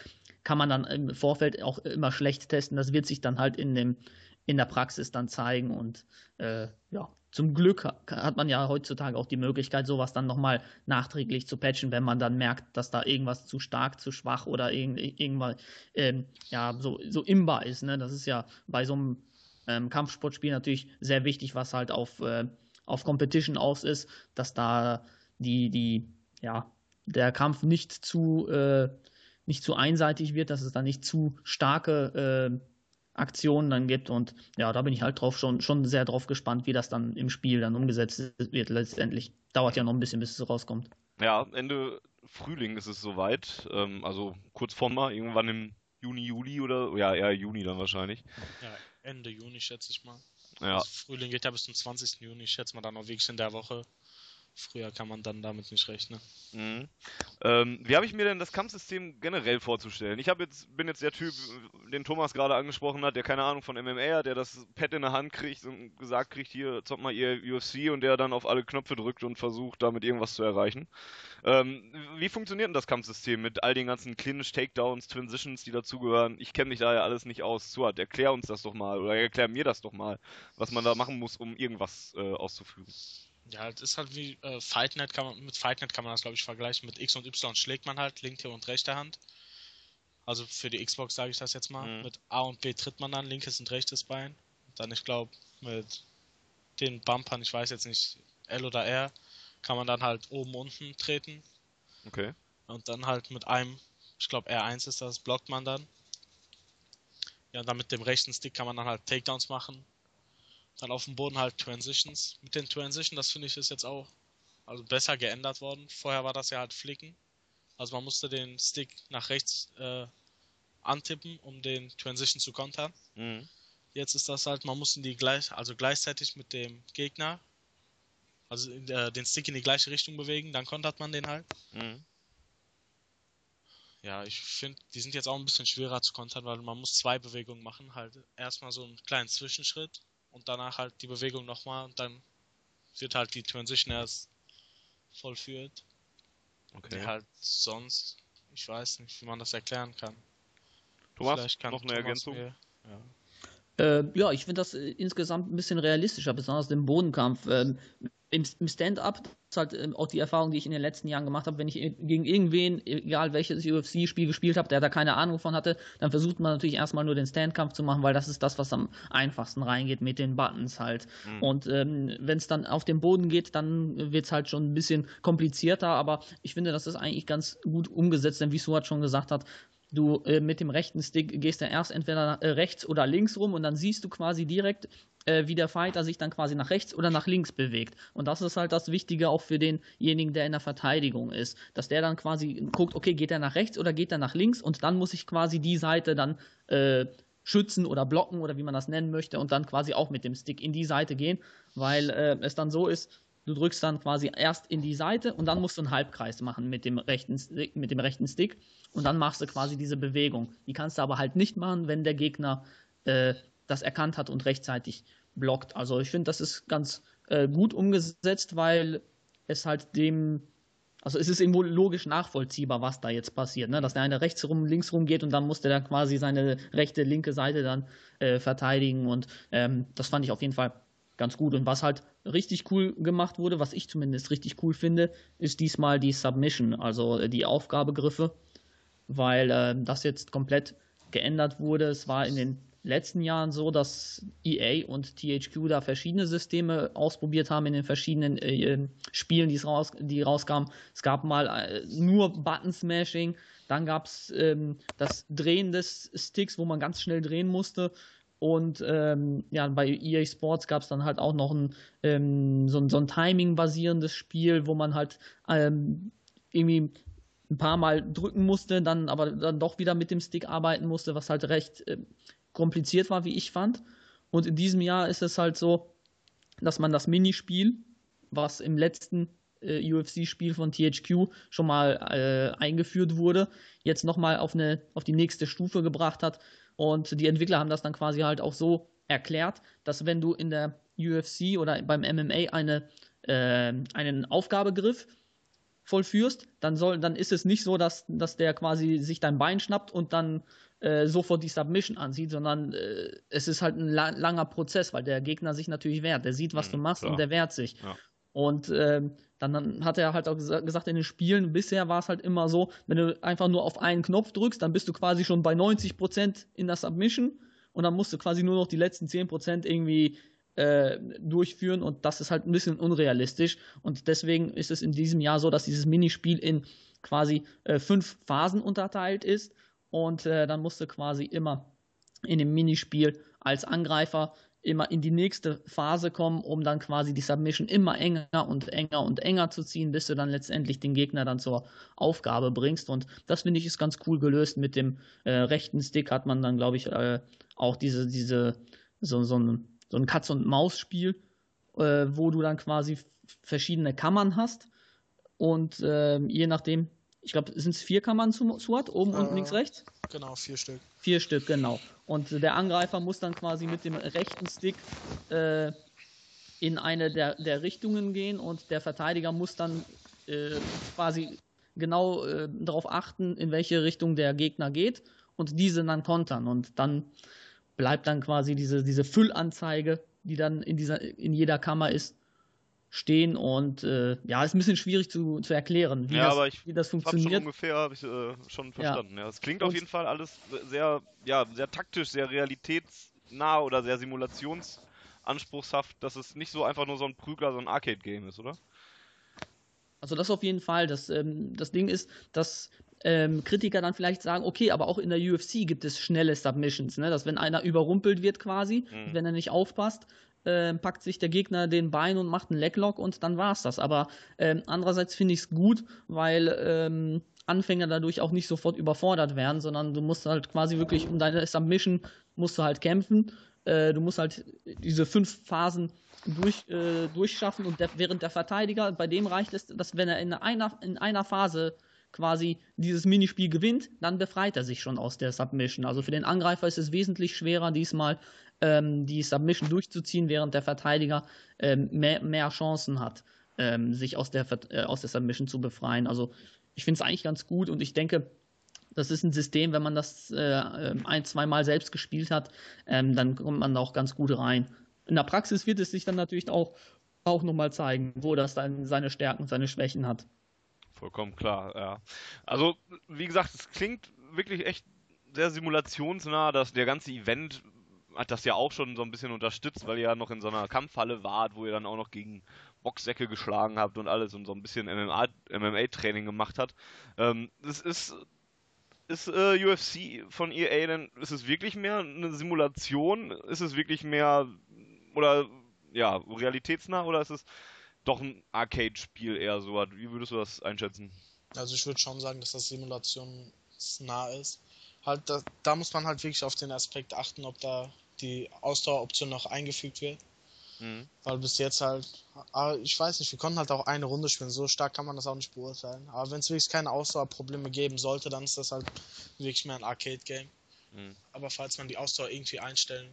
kann man dann im Vorfeld auch immer schlecht testen. Das wird sich dann halt in dem in der Praxis dann zeigen. Und äh, ja, zum Glück hat man ja heutzutage auch die Möglichkeit, sowas dann nochmal nachträglich zu patchen, wenn man dann merkt, dass da irgendwas zu stark, zu schwach oder irgend, irgendwann ähm, ja, so, so imbar ist. Ne? Das ist ja bei so einem ähm, Kampfsportspiel natürlich sehr wichtig, was halt auf, äh, auf Competition aus ist, dass da die, die, ja, der Kampf nicht zu, äh, nicht zu einseitig wird, dass es da nicht zu starke äh, Aktionen dann gibt. Und ja, da bin ich halt drauf schon, schon sehr drauf gespannt, wie das dann im Spiel dann umgesetzt wird letztendlich. Dauert ja noch ein bisschen, bis es rauskommt. Ja, Ende Frühling ist es soweit. Ähm, also kurz vor mal, irgendwann im Juni, Juli oder ja, eher Juni dann wahrscheinlich. Ja, Ende Juni schätze ich mal. Ja. Also Frühling geht ja bis zum 20. Juni, ich schätze mal dann noch wirklich in der Woche. Früher kann man dann damit nicht rechnen. Mhm. Ähm, wie habe ich mir denn das Kampfsystem generell vorzustellen? Ich jetzt, bin jetzt der Typ, den Thomas gerade angesprochen hat, der keine Ahnung von MMA hat, der das Pad in der Hand kriegt und gesagt kriegt, hier zockt mal ihr UFC und der dann auf alle Knöpfe drückt und versucht, damit irgendwas zu erreichen. Ähm, wie funktioniert denn das Kampfsystem mit all den ganzen Clinch, Takedowns, Transitions, die dazugehören? Ich kenne mich da ja alles nicht aus. Suat, erklär uns das doch mal oder erklär mir das doch mal, was man da machen muss, um irgendwas äh, auszuführen. Ja, es ist halt wie äh, Fightnet kann man, mit Fightnet kann man das glaube ich vergleichen. Mit X und Y schlägt man halt linke und rechte Hand. Also für die Xbox sage ich das jetzt mal. Mhm. Mit A und B tritt man dann linkes und rechtes Bein. Dann ich glaube mit den Bumpern, ich weiß jetzt nicht, L oder R, kann man dann halt oben unten treten. Okay. Und dann halt mit einem, ich glaube R1 ist das, blockt man dann. Ja, und dann mit dem rechten Stick kann man dann halt Takedowns machen. Dann auf dem Boden halt Transitions. Mit den Transitions, das finde ich ist jetzt auch also besser geändert worden. Vorher war das ja halt Flicken. Also man musste den Stick nach rechts äh, antippen, um den Transition zu kontern. Mhm. Jetzt ist das halt, man muss in die gleich, also gleichzeitig mit dem Gegner, also äh, den Stick in die gleiche Richtung bewegen, dann kontert man den halt. Mhm. Ja, ich finde, die sind jetzt auch ein bisschen schwerer zu kontern, weil man muss zwei Bewegungen machen, halt erstmal so einen kleinen Zwischenschritt und danach halt die Bewegung nochmal und dann wird halt die Transition erst vollführt. Okay. Die halt sonst, ich weiß nicht, wie man das erklären kann. Thomas, Vielleicht kann noch eine Thomas Ergänzung? Mir, ja. Äh, ja, ich finde das äh, insgesamt ein bisschen realistischer, besonders im Bodenkampf. Ähm, Im, im Stand-up ist halt äh, auch die Erfahrung, die ich in den letzten Jahren gemacht habe, wenn ich gegen irgendwen, egal welches UFC-Spiel gespielt habe, der da keine Ahnung von hatte, dann versucht man natürlich erstmal nur den Stand-Kampf zu machen, weil das ist das, was am einfachsten reingeht mit den Buttons halt. Mhm. Und ähm, wenn es dann auf den Boden geht, dann wird es halt schon ein bisschen komplizierter, aber ich finde, das ist eigentlich ganz gut umgesetzt, denn wie Suat schon gesagt hat, Du äh, mit dem rechten Stick gehst dann erst entweder nach, äh, rechts oder links rum und dann siehst du quasi direkt, äh, wie der Fighter sich dann quasi nach rechts oder nach links bewegt. Und das ist halt das Wichtige auch für denjenigen, der in der Verteidigung ist. Dass der dann quasi guckt, okay, geht er nach rechts oder geht er nach links und dann muss ich quasi die Seite dann äh, schützen oder blocken oder wie man das nennen möchte und dann quasi auch mit dem Stick in die Seite gehen, weil äh, es dann so ist, du drückst dann quasi erst in die Seite und dann musst du einen Halbkreis machen mit dem rechten Stick, mit dem rechten Stick und dann machst du quasi diese Bewegung. Die kannst du aber halt nicht machen, wenn der Gegner äh, das erkannt hat und rechtzeitig blockt. Also ich finde, das ist ganz äh, gut umgesetzt, weil es halt dem, also es ist irgendwo logisch nachvollziehbar, was da jetzt passiert, ne? dass der eine rechts rum, links rum geht und dann musste der quasi seine rechte, linke Seite dann äh, verteidigen und ähm, das fand ich auf jeden Fall ganz gut. Und was halt richtig cool gemacht wurde, was ich zumindest richtig cool finde, ist diesmal die Submission, also äh, die Aufgabegriffe, weil äh, das jetzt komplett geändert wurde. Es war in den letzten Jahren so, dass EA und THQ da verschiedene Systeme ausprobiert haben in den verschiedenen äh, äh Spielen, raus, die rauskamen. Es gab mal äh, nur Button Smashing, dann gab es ähm, das Drehen des Sticks, wo man ganz schnell drehen musste. Und ähm, ja, bei EA Sports gab es dann halt auch noch ein, ähm, so, so ein Timing-basierendes Spiel, wo man halt ähm, irgendwie ein paar Mal drücken musste, dann aber dann doch wieder mit dem Stick arbeiten musste, was halt recht äh, kompliziert war, wie ich fand. Und in diesem Jahr ist es halt so, dass man das Minispiel, was im letzten äh, UFC-Spiel von THQ schon mal äh, eingeführt wurde, jetzt nochmal auf, auf die nächste Stufe gebracht hat. Und die Entwickler haben das dann quasi halt auch so erklärt, dass wenn du in der UFC oder beim MMA eine, äh, einen Aufgabegriff vollführst, dann soll, dann ist es nicht so, dass, dass der quasi sich dein Bein schnappt und dann äh, sofort die Submission ansieht, sondern äh, es ist halt ein la langer Prozess, weil der Gegner sich natürlich wehrt. Der sieht, was mhm, du machst klar. und der wehrt sich. Ja. Und äh, dann hat er halt auch gesagt, in den Spielen, bisher war es halt immer so, wenn du einfach nur auf einen Knopf drückst, dann bist du quasi schon bei 90% in der Submission und dann musst du quasi nur noch die letzten 10% irgendwie äh, durchführen und das ist halt ein bisschen unrealistisch und deswegen ist es in diesem Jahr so, dass dieses Minispiel in quasi äh, fünf Phasen unterteilt ist und äh, dann musst du quasi immer in dem Minispiel als Angreifer immer in die nächste Phase kommen, um dann quasi die Submission immer enger und enger und enger zu ziehen, bis du dann letztendlich den Gegner dann zur Aufgabe bringst. Und das finde ich ist ganz cool gelöst. Mit dem äh, rechten Stick hat man dann, glaube ich, äh, auch diese, diese, so, so ein so ein Katz-und-Maus-Spiel, äh, wo du dann quasi verschiedene Kammern hast und äh, je nachdem, ich glaube, sind es vier Kammern zu SWAT, oben, äh, unten, links, rechts? Genau, vier Stück. Vier Stück, genau. Und der Angreifer muss dann quasi mit dem rechten Stick äh, in eine der, der Richtungen gehen und der Verteidiger muss dann äh, quasi genau äh, darauf achten, in welche Richtung der Gegner geht und diese dann kontern. Und dann bleibt dann quasi diese, diese Füllanzeige, die dann in, dieser, in jeder Kammer ist, stehen und äh, ja, ist ein bisschen schwierig zu, zu erklären, wie, ja, das, aber ich wie das funktioniert. Schon ungefähr habe ich äh, schon verstanden. Ja. Es klingt und auf jeden Fall alles sehr, ja, sehr taktisch, sehr realitätsnah oder sehr simulationsanspruchshaft, dass es nicht so einfach nur so ein Prügler, so ein Arcade-Game ist, oder? Also das auf jeden Fall. Das, ähm, das Ding ist, dass ähm, Kritiker dann vielleicht sagen, okay, aber auch in der UFC gibt es schnelle Submissions, ne? dass wenn einer überrumpelt wird quasi, mhm. wenn er nicht aufpasst, äh, packt sich der Gegner den Bein und macht einen Leglock und dann war's das. Aber ähm, andererseits finde ich es gut, weil ähm, Anfänger dadurch auch nicht sofort überfordert werden, sondern du musst halt quasi wirklich um deine Submission musst du halt kämpfen. Äh, du musst halt diese fünf Phasen durch, äh, durchschaffen und der, während der Verteidiger, bei dem reicht es, dass wenn er in einer, in einer Phase quasi dieses Minispiel gewinnt, dann befreit er sich schon aus der Submission. Also für den Angreifer ist es wesentlich schwerer, diesmal ähm, die Submission durchzuziehen, während der Verteidiger ähm, mehr, mehr, Chancen hat, ähm, sich aus der, äh, aus der Submission zu befreien. Also ich finde es eigentlich ganz gut und ich denke, das ist ein System, wenn man das äh, ähm, ein, zweimal selbst gespielt hat, ähm, dann kommt man da auch ganz gut rein. In der Praxis wird es sich dann natürlich auch, auch nochmal zeigen, wo das dann seine Stärken und seine Schwächen hat vollkommen klar, ja. Also, wie gesagt, es klingt wirklich echt sehr simulationsnah, dass der ganze Event hat das ja auch schon so ein bisschen unterstützt, weil ihr ja noch in so einer Kampfhalle wart, wo ihr dann auch noch gegen Boxsäcke geschlagen habt und alles und so ein bisschen MMA-Training gemacht hat. Ähm, das ist ist äh, UFC von EA denn, ist es wirklich mehr eine Simulation? Ist es wirklich mehr oder ja, realitätsnah oder ist es doch ein Arcade-Spiel eher so. Wie würdest du das einschätzen? Also ich würde schon sagen, dass das simulationsnah ist. Halt, da, da, muss man halt wirklich auf den Aspekt achten, ob da die Ausdaueroption noch eingefügt wird. Mhm. Weil bis jetzt halt, aber ich weiß nicht, wir konnten halt auch eine Runde spielen, so stark kann man das auch nicht beurteilen. Aber wenn es wirklich keine Ausdauerprobleme geben sollte, dann ist das halt wirklich mehr ein Arcade-Game. Mhm. Aber falls man die Ausdauer irgendwie einstellen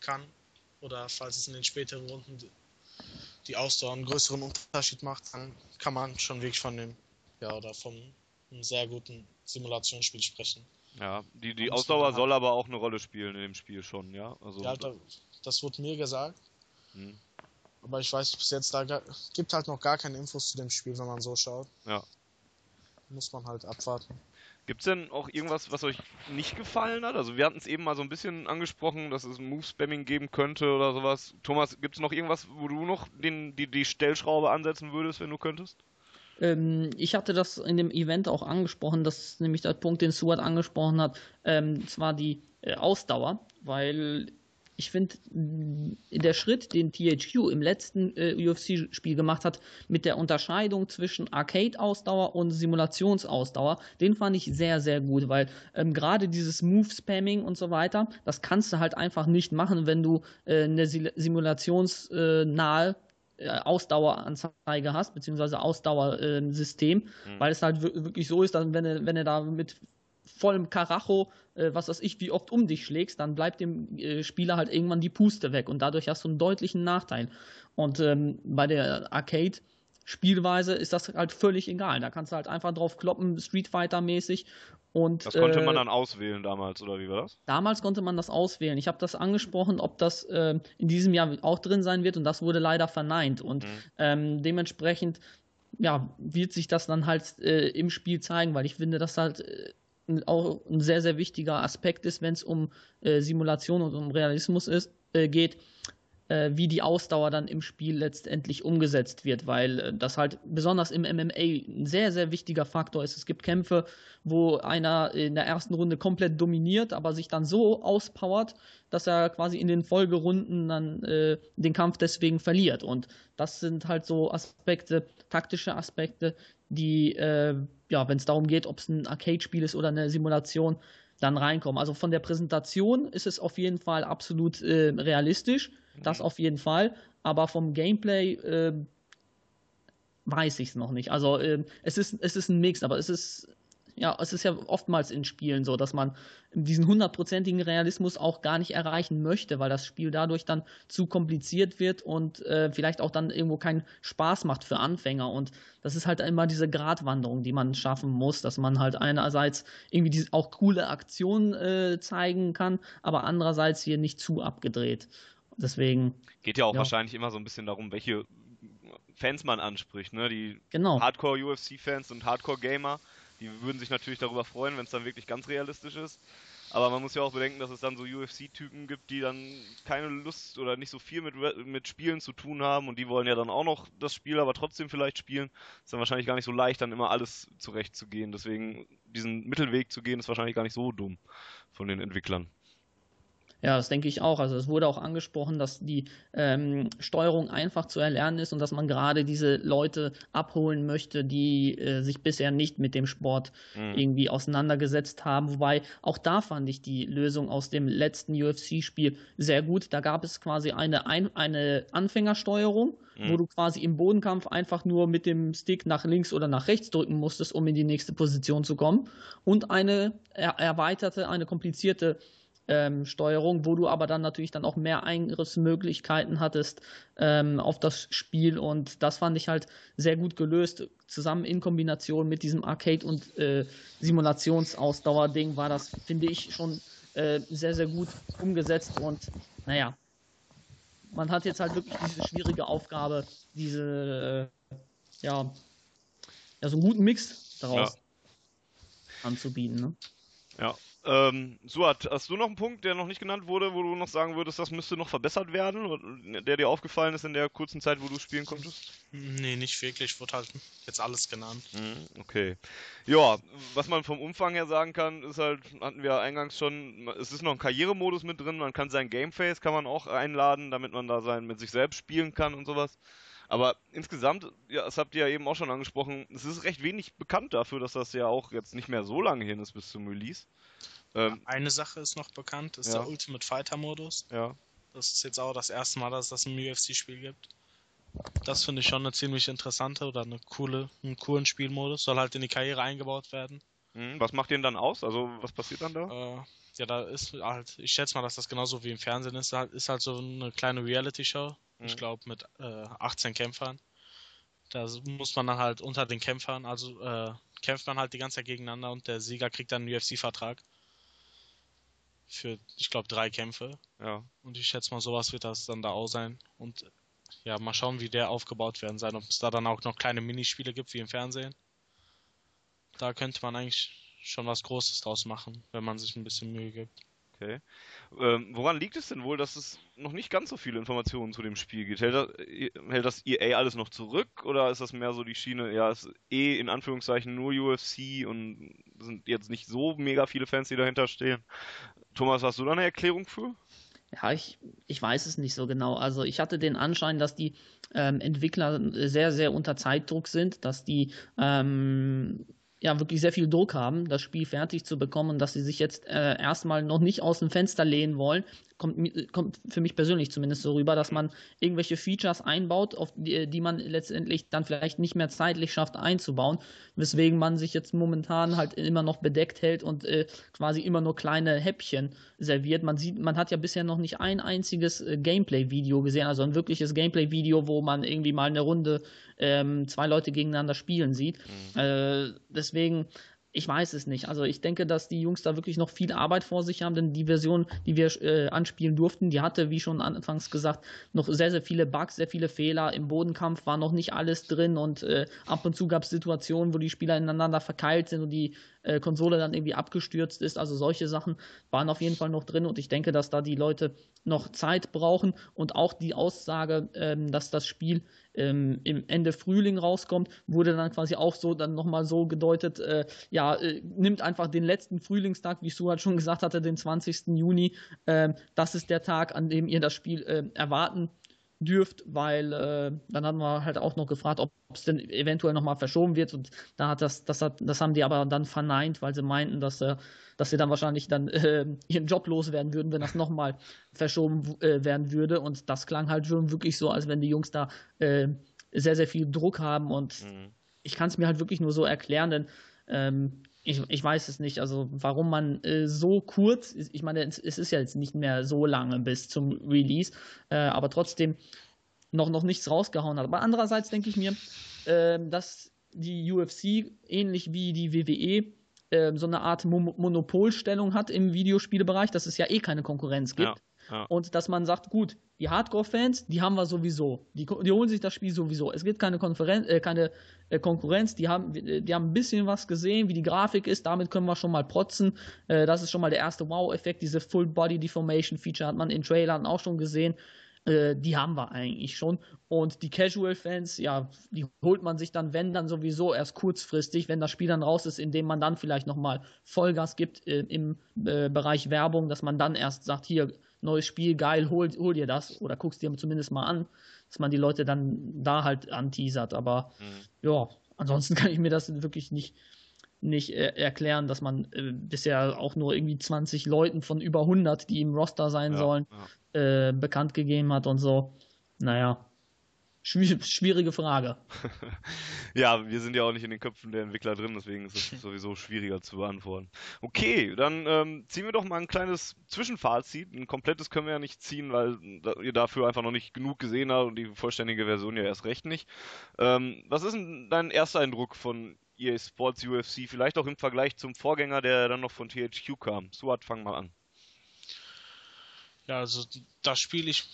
kann, oder falls es in den späteren Runden die Ausdauer einen größeren Unterschied macht, dann kann man schon wirklich von dem, ja, oder vom einem sehr guten Simulationsspiel sprechen. Ja, die, die Ausdauer soll aber auch eine Rolle spielen in dem Spiel schon, ja. Also, ja, da, das wurde mir gesagt. Hm. Aber ich weiß bis jetzt, da gibt halt noch gar keine Infos zu dem Spiel, wenn man so schaut. Ja. Muss man halt abwarten. Gibt es denn auch irgendwas, was euch nicht gefallen hat? Also wir hatten es eben mal so ein bisschen angesprochen, dass es Move-Spamming geben könnte oder sowas. Thomas, gibt es noch irgendwas, wo du noch den, die, die Stellschraube ansetzen würdest, wenn du könntest? Ähm, ich hatte das in dem Event auch angesprochen, das ist nämlich der Punkt, den Stuart angesprochen hat, ähm, zwar die äh, Ausdauer, weil ich finde, der Schritt, den THQ im letzten äh, UFC-Spiel gemacht hat, mit der Unterscheidung zwischen Arcade-Ausdauer und Simulationsausdauer, den fand ich sehr, sehr gut, weil ähm, gerade dieses Move-Spamming und so weiter, das kannst du halt einfach nicht machen, wenn du äh, eine simulationsnahe äh, Ausdaueranzeige hast, beziehungsweise Ausdauersystem, mhm. weil es halt wirklich so ist, dass wenn du, wenn du da mit vollem Karacho, äh, was weiß ich, wie oft um dich schlägst, dann bleibt dem äh, Spieler halt irgendwann die Puste weg und dadurch hast du einen deutlichen Nachteil. Und ähm, bei der Arcade Spielweise ist das halt völlig egal. Da kannst du halt einfach drauf kloppen, Street Fighter mäßig. Und, das konnte äh, man dann auswählen damals, oder wie war das? Damals konnte man das auswählen. Ich habe das angesprochen, ob das äh, in diesem Jahr auch drin sein wird und das wurde leider verneint. Und mhm. ähm, dementsprechend ja, wird sich das dann halt äh, im Spiel zeigen, weil ich finde, dass halt äh, auch ein sehr, sehr wichtiger Aspekt ist, wenn es um äh, Simulation und um Realismus ist, äh, geht, wie die Ausdauer dann im Spiel letztendlich umgesetzt wird, weil äh, das halt besonders im MMA ein sehr, sehr wichtiger Faktor ist. Es gibt Kämpfe, wo einer in der ersten Runde komplett dominiert, aber sich dann so auspowert, dass er quasi in den Folgerunden dann äh, den Kampf deswegen verliert. Und das sind halt so Aspekte, taktische Aspekte, die äh, ja, wenn es darum geht, ob es ein Arcade-Spiel ist oder eine Simulation, dann reinkommen. Also von der Präsentation ist es auf jeden Fall absolut äh, realistisch. Das auf jeden Fall, aber vom Gameplay äh, weiß ich es noch nicht. Also äh, es, ist, es ist ein Mix, aber es ist ja, es ist ja oftmals in Spielen so, dass man diesen hundertprozentigen Realismus auch gar nicht erreichen möchte, weil das Spiel dadurch dann zu kompliziert wird und äh, vielleicht auch dann irgendwo keinen Spaß macht für Anfänger. Und das ist halt immer diese Gratwanderung, die man schaffen muss, dass man halt einerseits irgendwie diese, auch coole Aktionen äh, zeigen kann, aber andererseits hier nicht zu abgedreht. Deswegen. Geht ja auch ja. wahrscheinlich immer so ein bisschen darum, welche Fans man anspricht, ne? Die genau. Hardcore-UFC-Fans und Hardcore-Gamer die würden sich natürlich darüber freuen, wenn es dann wirklich ganz realistisch ist. Aber man muss ja auch bedenken, dass es dann so UFC-Typen gibt, die dann keine Lust oder nicht so viel mit, mit Spielen zu tun haben und die wollen ja dann auch noch das Spiel, aber trotzdem vielleicht spielen. Ist dann wahrscheinlich gar nicht so leicht, dann immer alles zurechtzugehen. Deswegen diesen Mittelweg zu gehen, ist wahrscheinlich gar nicht so dumm von den Entwicklern. Ja, das denke ich auch. Also es wurde auch angesprochen, dass die ähm, Steuerung einfach zu erlernen ist und dass man gerade diese Leute abholen möchte, die äh, sich bisher nicht mit dem Sport mhm. irgendwie auseinandergesetzt haben. Wobei auch da fand ich die Lösung aus dem letzten UFC-Spiel sehr gut. Da gab es quasi eine, ein, eine Anfängersteuerung, mhm. wo du quasi im Bodenkampf einfach nur mit dem Stick nach links oder nach rechts drücken musstest, um in die nächste Position zu kommen. Und eine er erweiterte, eine komplizierte ähm, Steuerung, wo du aber dann natürlich dann auch mehr Eingriffsmöglichkeiten hattest ähm, auf das Spiel und das fand ich halt sehr gut gelöst. Zusammen in Kombination mit diesem Arcade- und äh, Simulationsausdauer-Ding war das, finde ich, schon äh, sehr, sehr gut umgesetzt und naja, man hat jetzt halt wirklich diese schwierige Aufgabe, diese, äh, ja, ja, so einen guten Mix daraus ja. anzubieten. Ne? Ja, ähm, Suat, hast du noch einen Punkt, der noch nicht genannt wurde, wo du noch sagen würdest, das müsste noch verbessert werden, der dir aufgefallen ist in der kurzen Zeit, wo du spielen konntest? Nee, nicht wirklich, wurde halt jetzt alles genannt. Mhm, okay. Ja, was man vom Umfang her sagen kann, ist halt, hatten wir eingangs schon, es ist noch ein Karrieremodus mit drin, man kann sein Gameface kann man auch einladen, damit man da sein mit sich selbst spielen kann und sowas. Aber insgesamt, ja, das habt ihr ja eben auch schon angesprochen, es ist recht wenig bekannt dafür, dass das ja auch jetzt nicht mehr so lange hin ist bis zum Release. Ähm, Eine Sache ist noch bekannt, ist ja. der Ultimate Fighter Modus. Ja. Das ist jetzt auch das erste Mal, dass es das im UFC-Spiel gibt. Das finde ich schon eine ziemlich interessante oder eine coole, einen coolen Spielmodus. Soll halt in die Karriere eingebaut werden. Mhm. Was macht den dann aus? Also was passiert dann da? Äh, ja, da ist halt, ich schätze mal, dass das genauso wie im Fernsehen ist, halt, ist halt so eine kleine Reality-Show. mhm. ich glaube mit äh, 18 Kämpfern. Da muss man dann halt unter den Kämpfern, also äh, kämpft man halt die ganze Zeit gegeneinander und der Sieger kriegt dann einen UFC-Vertrag. Für, ich glaube, drei Kämpfe. Ja. Und ich schätze mal, sowas wird das dann da auch sein. Und ja, mal schauen, wie der aufgebaut werden sein. Ob es da dann auch noch kleine Minispiele gibt, wie im Fernsehen. Da könnte man eigentlich schon was Großes draus machen, wenn man sich ein bisschen Mühe gibt. Okay. Ähm, woran liegt es denn wohl, dass es noch nicht ganz so viele Informationen zu dem Spiel gibt? Hält das, hält das EA alles noch zurück oder ist das mehr so die Schiene, ja, es ist eh in Anführungszeichen nur UFC und sind jetzt nicht so mega viele Fans, die dahinter stehen? Thomas, hast du da eine Erklärung für? Ja, ich, ich weiß es nicht so genau. Also ich hatte den Anschein, dass die ähm, Entwickler sehr, sehr unter Zeitdruck sind, dass die ähm, ja wirklich sehr viel Druck haben, das Spiel fertig zu bekommen, dass sie sich jetzt äh, erstmal noch nicht aus dem Fenster lehnen wollen, kommt, kommt für mich persönlich zumindest so rüber, dass man irgendwelche Features einbaut, auf die, die man letztendlich dann vielleicht nicht mehr zeitlich schafft einzubauen, weswegen man sich jetzt momentan halt immer noch bedeckt hält und äh, quasi immer nur kleine Häppchen serviert. Man sieht, man hat ja bisher noch nicht ein einziges äh, Gameplay-Video gesehen, also ein wirkliches Gameplay-Video, wo man irgendwie mal eine Runde ähm, zwei Leute gegeneinander spielen sieht. Mhm. Äh, deswegen ich weiß es nicht. Also ich denke, dass die Jungs da wirklich noch viel Arbeit vor sich haben, denn die Version, die wir äh, anspielen durften, die hatte, wie schon anfangs gesagt, noch sehr, sehr viele Bugs, sehr viele Fehler. Im Bodenkampf war noch nicht alles drin und äh, ab und zu gab es Situationen, wo die Spieler ineinander verkeilt sind und die äh, Konsole dann irgendwie abgestürzt ist. Also solche Sachen waren auf jeden Fall noch drin und ich denke, dass da die Leute noch Zeit brauchen und auch die Aussage, ähm, dass das Spiel ähm, im Ende Frühling rauskommt, wurde dann quasi auch so dann nochmal so gedeutet, äh, ja, äh, nimmt einfach den letzten Frühlingstag, wie Suat schon gesagt hatte, den 20. Juni, äh, das ist der Tag, an dem ihr das Spiel äh, erwarten dürft, weil äh, dann haben wir halt auch noch gefragt, ob es denn eventuell nochmal verschoben wird. Und da hat das, das hat, das haben die aber dann verneint, weil sie meinten, dass, äh, dass sie dann wahrscheinlich dann äh, ihren Job loswerden würden, wenn das nochmal verschoben äh, werden würde. Und das klang halt schon wirklich so, als wenn die Jungs da äh, sehr, sehr viel Druck haben. Und mhm. ich kann es mir halt wirklich nur so erklären, denn ähm, ich, ich weiß es nicht, also warum man äh, so kurz, ich meine, es, ist ja jetzt nicht mehr so lange bis zum Release, äh, aber trotzdem noch, noch nichts rausgehauen hat. Aber andererseits denke ich mir, äh, dass die UFC ähnlich wie die WWE äh, so eine Art Mo Monopolstellung hat im Videospielebereich, dass es ja eh keine Konkurrenz gibt. Ja. Ja. Und dass man sagt, gut, die Hardcore-Fans, die haben wir sowieso. Die, die, holen sich das Spiel sowieso. Es gibt keine, Konferenz, äh, keine äh, Konkurrenz. Die haben, die haben ein bisschen was gesehen, wie die Grafik ist. Damit können wir schon mal protzen. Äh, das ist schon mal der erste Wow-Effekt. Diese Full-Body-Deformation-Feature hat man in Trailern auch schon gesehen. Äh, die haben wir eigentlich schon. Und die Casual-Fans, ja, die holt man sich dann, wenn dann sowieso erst kurzfristig, wenn das Spiel dann raus ist, indem man dann vielleicht nochmal Vollgas gibt äh, im äh, Bereich Werbung, dass man dann erst sagt, hier, neues Spiel, geil, hol, hol dir das oder guckst dir zumindest mal an, dass man die Leute dann da halt anteasert. Aber mhm. ja, ansonsten *laughs* kann ich mir das wirklich nicht, nicht äh, erklären, dass man äh, bisher auch nur irgendwie 20 Leuten von über 100, die im Roster sein ja, sollen, ja. Äh, bekannt gegeben hat und so. Naja, Schwierige Frage. *laughs* ja, wir sind ja auch nicht in den Köpfen der Entwickler drin, deswegen ist es *laughs* sowieso schwieriger zu beantworten. Okay, dann ähm, ziehen wir doch mal ein kleines Zwischenfazit. Ein komplettes können wir ja nicht ziehen, weil ihr dafür einfach noch nicht genug gesehen habt und die vollständige Version ja erst recht nicht. Ähm, was ist denn dein erster Eindruck von EA Sports UFC? Vielleicht auch im Vergleich zum Vorgänger, der dann noch von THQ kam. Suat, fang mal an. Ja, also da spiele ich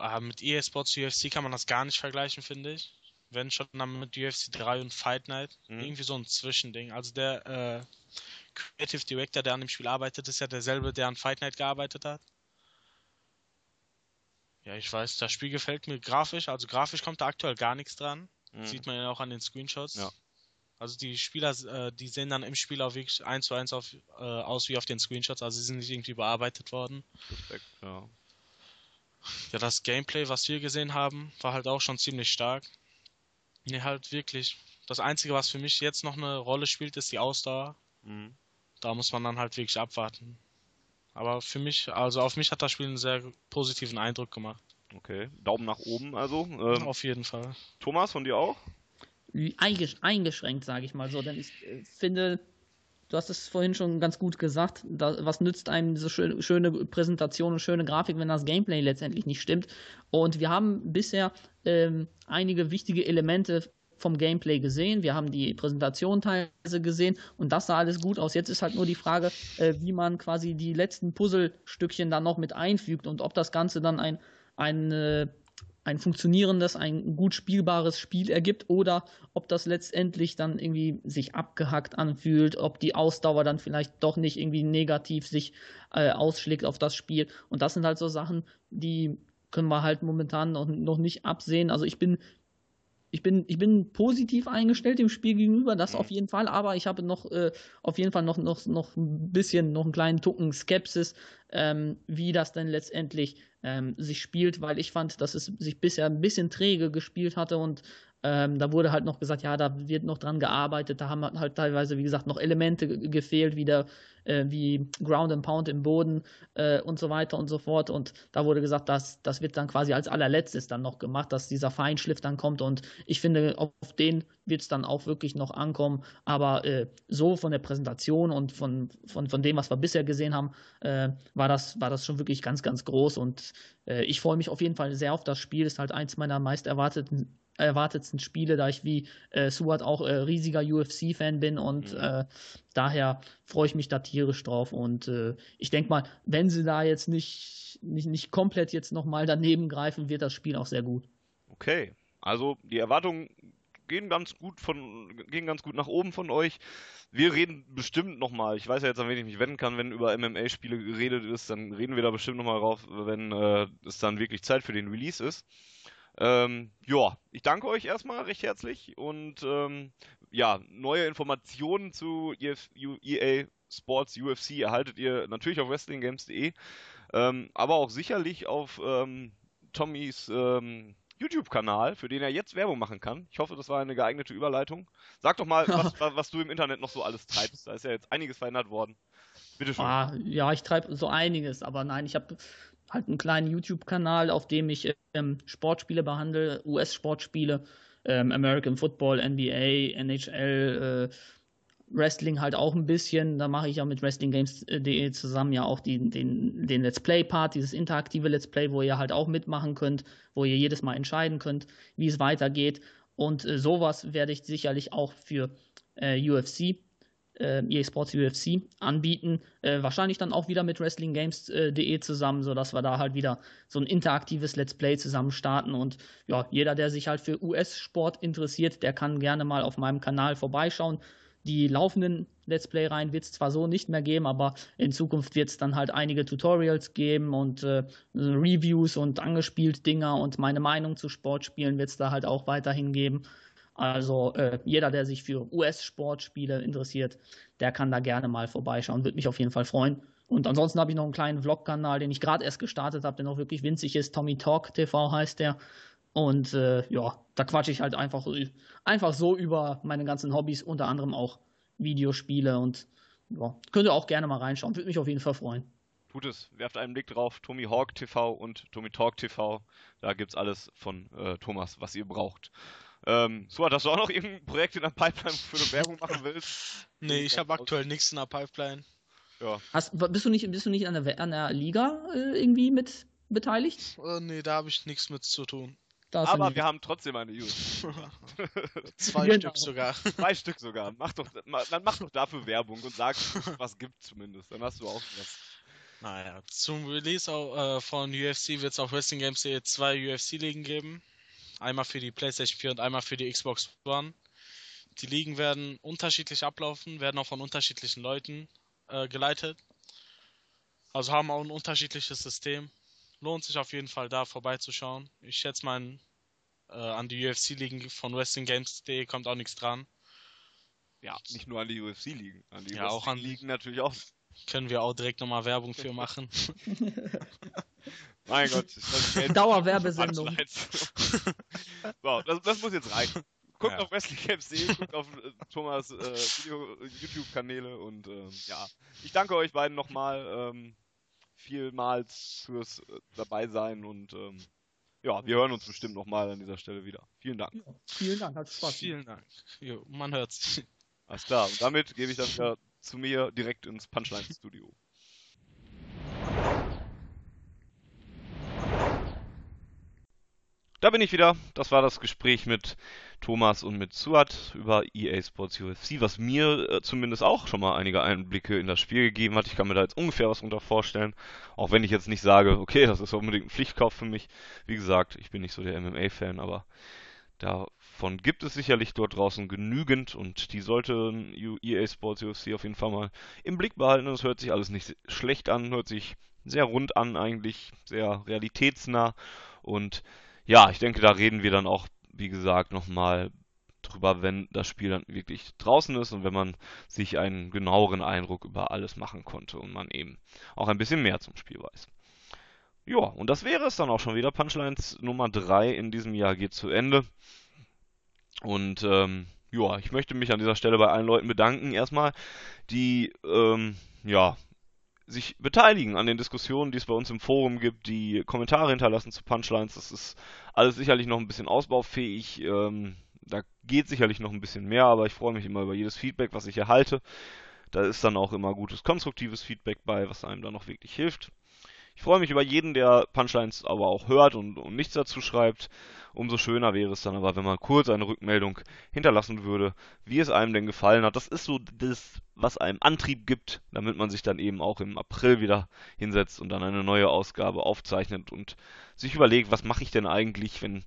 äh, mit EA Sports UFC kann man das gar nicht vergleichen, finde ich. Wenn schon dann mit UFC 3 und Fight Night. Mhm. Irgendwie so ein Zwischending. Also der äh, Creative Director, der an dem Spiel arbeitet, ist ja derselbe, der an Fight Night gearbeitet hat. Ja, ich weiß, das Spiel gefällt mir grafisch. Also grafisch kommt da aktuell gar nichts dran. Mhm. Sieht man ja auch an den Screenshots. Ja. Also die Spieler, äh, die sehen dann im Spiel auch wirklich eins zu eins auf, äh, aus wie auf den Screenshots, also sie sind nicht irgendwie bearbeitet worden. Perfekt, ja. Ja, das Gameplay, was wir gesehen haben, war halt auch schon ziemlich stark. Nee, halt wirklich. Das Einzige, was für mich jetzt noch eine Rolle spielt, ist die Ausdauer. Mhm. Da muss man dann halt wirklich abwarten. Aber für mich, also auf mich hat das Spiel einen sehr positiven Eindruck gemacht. Okay, Daumen nach oben also. Ähm, auf jeden Fall. Thomas, von dir auch? Eingeschränkt, sage ich mal so. Denn ich äh, finde, du hast es vorhin schon ganz gut gesagt, da, was nützt einem diese schöne, Präsentation und schöne Grafik, wenn das Gameplay letztendlich nicht stimmt. Und wir haben bisher ähm, einige wichtige Elemente vom Gameplay gesehen, wir haben die Präsentation teilweise gesehen und das sah alles gut aus. Jetzt ist halt nur die Frage, äh, wie man quasi die letzten Puzzlestückchen dann noch mit einfügt und ob das Ganze dann ein, ein, äh, ein funktionierendes, ein gut spielbares Spiel ergibt oder ob das letztendlich dann irgendwie sich abgehackt anfühlt, ob die Ausdauer dann vielleicht doch nicht irgendwie negativ sich äh, ausschlägt auf das Spiel. Und das sind halt so Sachen, die können wir halt momentan noch, noch nicht absehen. Also ich bin ich bin, ich bin positiv eingestellt dem Spiel gegenüber, das mhm. auf jeden Fall, aber ich habe noch äh, auf jeden Fall noch, noch, noch ein bisschen, noch einen kleinen Tucken Skepsis, ähm, wie das denn letztendlich ähm, sich spielt, weil ich fand, dass es sich bisher ein bisschen träge gespielt hatte und ähm, da wurde halt noch gesagt, ja, da wird noch dran gearbeitet. Da haben halt teilweise, wie gesagt, noch Elemente gefehlt, wie, der, äh, wie Ground and Pound im Boden äh, und so weiter und so fort. Und da wurde gesagt, dass das wird dann quasi als allerletztes dann noch gemacht, dass dieser Feinschliff dann kommt. Und ich finde, auf den wird es dann auch wirklich noch ankommen. Aber äh, so von der Präsentation und von, von, von dem, was wir bisher gesehen haben, äh, war, das, war das schon wirklich ganz, ganz groß. Und äh, ich freue mich auf jeden Fall sehr auf das Spiel. Ist halt eins meiner meist erwarteten erwartetsten Spiele, da ich wie äh, Suat auch äh, riesiger UFC-Fan bin und mhm. äh, daher freue ich mich da tierisch drauf und äh, ich denke mal, wenn sie da jetzt nicht, nicht, nicht komplett jetzt nochmal daneben greifen, wird das Spiel auch sehr gut. Okay, also die Erwartungen gehen ganz gut von gehen ganz gut nach oben von euch. Wir reden bestimmt nochmal, ich weiß ja jetzt, an wen ich mich wenden kann, wenn über MMA-Spiele geredet ist, dann reden wir da bestimmt nochmal drauf, wenn äh, es dann wirklich Zeit für den Release ist. Ähm, ja, ich danke euch erstmal recht herzlich und ähm, ja, neue Informationen zu EA Sports UFC erhaltet ihr natürlich auf wrestlinggames.de, ähm, aber auch sicherlich auf ähm, Tommys ähm, YouTube-Kanal, für den er jetzt Werbung machen kann. Ich hoffe, das war eine geeignete Überleitung. Sag doch mal, *laughs* was, was du im Internet noch so alles treibst. Da ist ja jetzt einiges verändert worden. Bitte schön. Ah, ja, ich treibe so einiges, aber nein, ich habe halt einen kleinen YouTube-Kanal, auf dem ich ähm, Sportspiele behandle, US-Sportspiele, ähm, American Football, NBA, NHL, äh, Wrestling halt auch ein bisschen. Da mache ich ja mit WrestlingGames.de zusammen ja auch die, den, den Let's Play-Part, dieses interaktive Let's Play, wo ihr halt auch mitmachen könnt, wo ihr jedes Mal entscheiden könnt, wie es weitergeht. Und äh, sowas werde ich sicherlich auch für äh, UFC äh, EA Sports UFC anbieten. Äh, wahrscheinlich dann auch wieder mit WrestlingGames.de zusammen, sodass wir da halt wieder so ein interaktives Let's Play zusammen starten. Und ja, jeder, der sich halt für US-Sport interessiert, der kann gerne mal auf meinem Kanal vorbeischauen. Die laufenden Let's Play-Reihen wird es zwar so nicht mehr geben, aber in Zukunft wird es dann halt einige Tutorials geben und äh, Reviews und angespielt Dinger und meine Meinung zu Sportspielen wird es da halt auch weiterhin geben. Also äh, jeder, der sich für US-Sportspiele interessiert, der kann da gerne mal vorbeischauen. Würde mich auf jeden Fall freuen. Und ansonsten habe ich noch einen kleinen Vlog-Kanal, den ich gerade erst gestartet habe, der noch wirklich winzig ist. Tommy Talk TV heißt der. Und äh, ja, da quatsche ich halt einfach, einfach so über meine ganzen Hobbys, unter anderem auch Videospiele. Und ja, könnt ihr auch gerne mal reinschauen. Würde mich auf jeden Fall freuen. Tut es, werft einen Blick drauf. Tommy Hawk TV und Tommy Talk TV. Da gibt es alles von äh, Thomas, was ihr braucht. Ähm, so, hast du auch noch *laughs* irgendein Projekt in der Pipeline, für du Werbung machen willst? *laughs* Nee, ich habe aktuell nichts in der Pipeline. Ja. Hast, bist du nicht, bist du nicht an der, an der Liga äh, irgendwie mit beteiligt? Äh, nee, da habe ich nichts mit zu tun. Aber wir haben trotzdem eine News. *laughs* Zwei genau. Stück sogar. Zwei Stück sogar. Mach doch, dann mach doch dafür Werbung und sag, was gibt zumindest. Dann hast du auch was. Naja, zum Release auch, äh, von UFC wird es auf Wrestling Games zwei UFC-Ligen geben. Einmal für die PlayStation 4 und einmal für die Xbox One. Die Ligen werden unterschiedlich ablaufen, werden auch von unterschiedlichen Leuten äh, geleitet. Also haben auch ein unterschiedliches System. Lohnt sich auf jeden Fall da vorbeizuschauen. Ich schätze mal, äh, an die UFC-Ligen von WrestlingGames.de kommt auch nichts dran. Ja, nicht nur an die UFC-Ligen. An die ja, auch an Ligen natürlich auch. Können wir auch direkt nochmal Werbung für machen. *laughs* *laughs* Mein Gott. *laughs* Dauerwerbesendung. *laughs* so, das, das, muss jetzt rein. Guckt ja. auf WrestlingCamps.de, guckt auf äh, Thomas äh, YouTube-Kanäle und ähm, ja. Ich danke euch beiden nochmal ähm, vielmals fürs äh, dabei sein und ähm, ja, wir hören uns bestimmt nochmal an dieser Stelle wieder. Vielen Dank. Ja, vielen Dank, hat Spaß. Vielen Dank. Jo, man hört's. Alles klar, und damit gebe ich dann wieder zu mir direkt ins Punchline-Studio. Da bin ich wieder. Das war das Gespräch mit Thomas und mit Suat über EA Sports UFC, was mir äh, zumindest auch schon mal einige Einblicke in das Spiel gegeben hat. Ich kann mir da jetzt ungefähr was unter vorstellen, auch wenn ich jetzt nicht sage, okay, das ist unbedingt ein Pflichtkauf für mich. Wie gesagt, ich bin nicht so der MMA-Fan, aber davon gibt es sicherlich dort draußen genügend und die sollte EA Sports UFC auf jeden Fall mal im Blick behalten. Das hört sich alles nicht schlecht an, hört sich sehr rund an eigentlich, sehr realitätsnah und ja, ich denke, da reden wir dann auch, wie gesagt, nochmal drüber, wenn das Spiel dann wirklich draußen ist und wenn man sich einen genaueren Eindruck über alles machen konnte und man eben auch ein bisschen mehr zum Spiel weiß. Ja, und das wäre es dann auch schon wieder. Punchlines Nummer 3 in diesem Jahr geht zu Ende. Und ähm, ja, ich möchte mich an dieser Stelle bei allen Leuten bedanken, erstmal, die ähm, ja, sich beteiligen an den Diskussionen, die es bei uns im Forum gibt, die Kommentare hinterlassen zu Punchlines. Das ist alles sicherlich noch ein bisschen ausbaufähig. Ähm, da geht sicherlich noch ein bisschen mehr, aber ich freue mich immer über jedes Feedback, was ich erhalte. Da ist dann auch immer gutes konstruktives Feedback bei, was einem dann noch wirklich hilft. Ich freue mich über jeden, der Punchlines aber auch hört und, und nichts dazu schreibt. Umso schöner wäre es dann aber, wenn man kurz eine Rückmeldung hinterlassen würde, wie es einem denn gefallen hat. Das ist so das, was einem Antrieb gibt, damit man sich dann eben auch im April wieder hinsetzt und dann eine neue Ausgabe aufzeichnet und sich überlegt, was mache ich denn eigentlich, wenn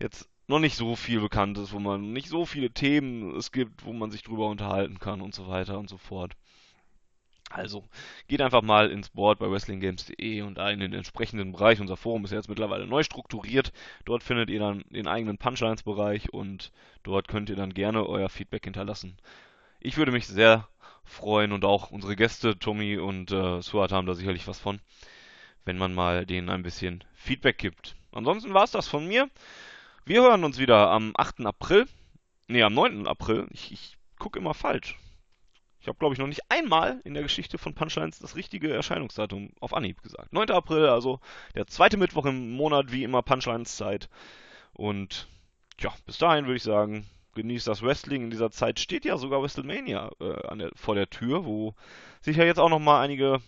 jetzt noch nicht so viel bekannt ist, wo man nicht so viele Themen es gibt, wo man sich drüber unterhalten kann und so weiter und so fort. Also, geht einfach mal ins Board bei wrestlinggames.de und da in den entsprechenden Bereich. Unser Forum ist jetzt mittlerweile neu strukturiert. Dort findet ihr dann den eigenen Punchlines-Bereich und dort könnt ihr dann gerne euer Feedback hinterlassen. Ich würde mich sehr freuen und auch unsere Gäste, Tommy und äh, Suat, haben da sicherlich was von, wenn man mal denen ein bisschen Feedback gibt. Ansonsten war es das von mir. Wir hören uns wieder am 8. April. Ne, am 9. April. Ich, ich gucke immer falsch. Ich habe, glaube ich, noch nicht einmal in der Geschichte von Punchlines das richtige Erscheinungsdatum auf Anhieb gesagt. 9. April, also der zweite Mittwoch im Monat, wie immer Punchlines Zeit. Und ja, bis dahin würde ich sagen, genießt das Wrestling. In dieser Zeit steht ja sogar WrestleMania äh, der, vor der Tür, wo sich ja jetzt auch nochmal einige,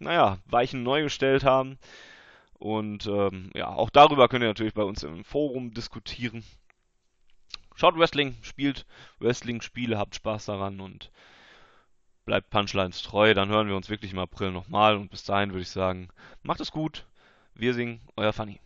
naja, Weichen neu gestellt haben. Und ähm, ja, auch darüber könnt ihr natürlich bei uns im Forum diskutieren. Schaut Wrestling, spielt Wrestling-Spiele, habt Spaß daran und bleibt Punchlines treu. Dann hören wir uns wirklich im April nochmal. Und bis dahin würde ich sagen, macht es gut. Wir singen, euer Fanny.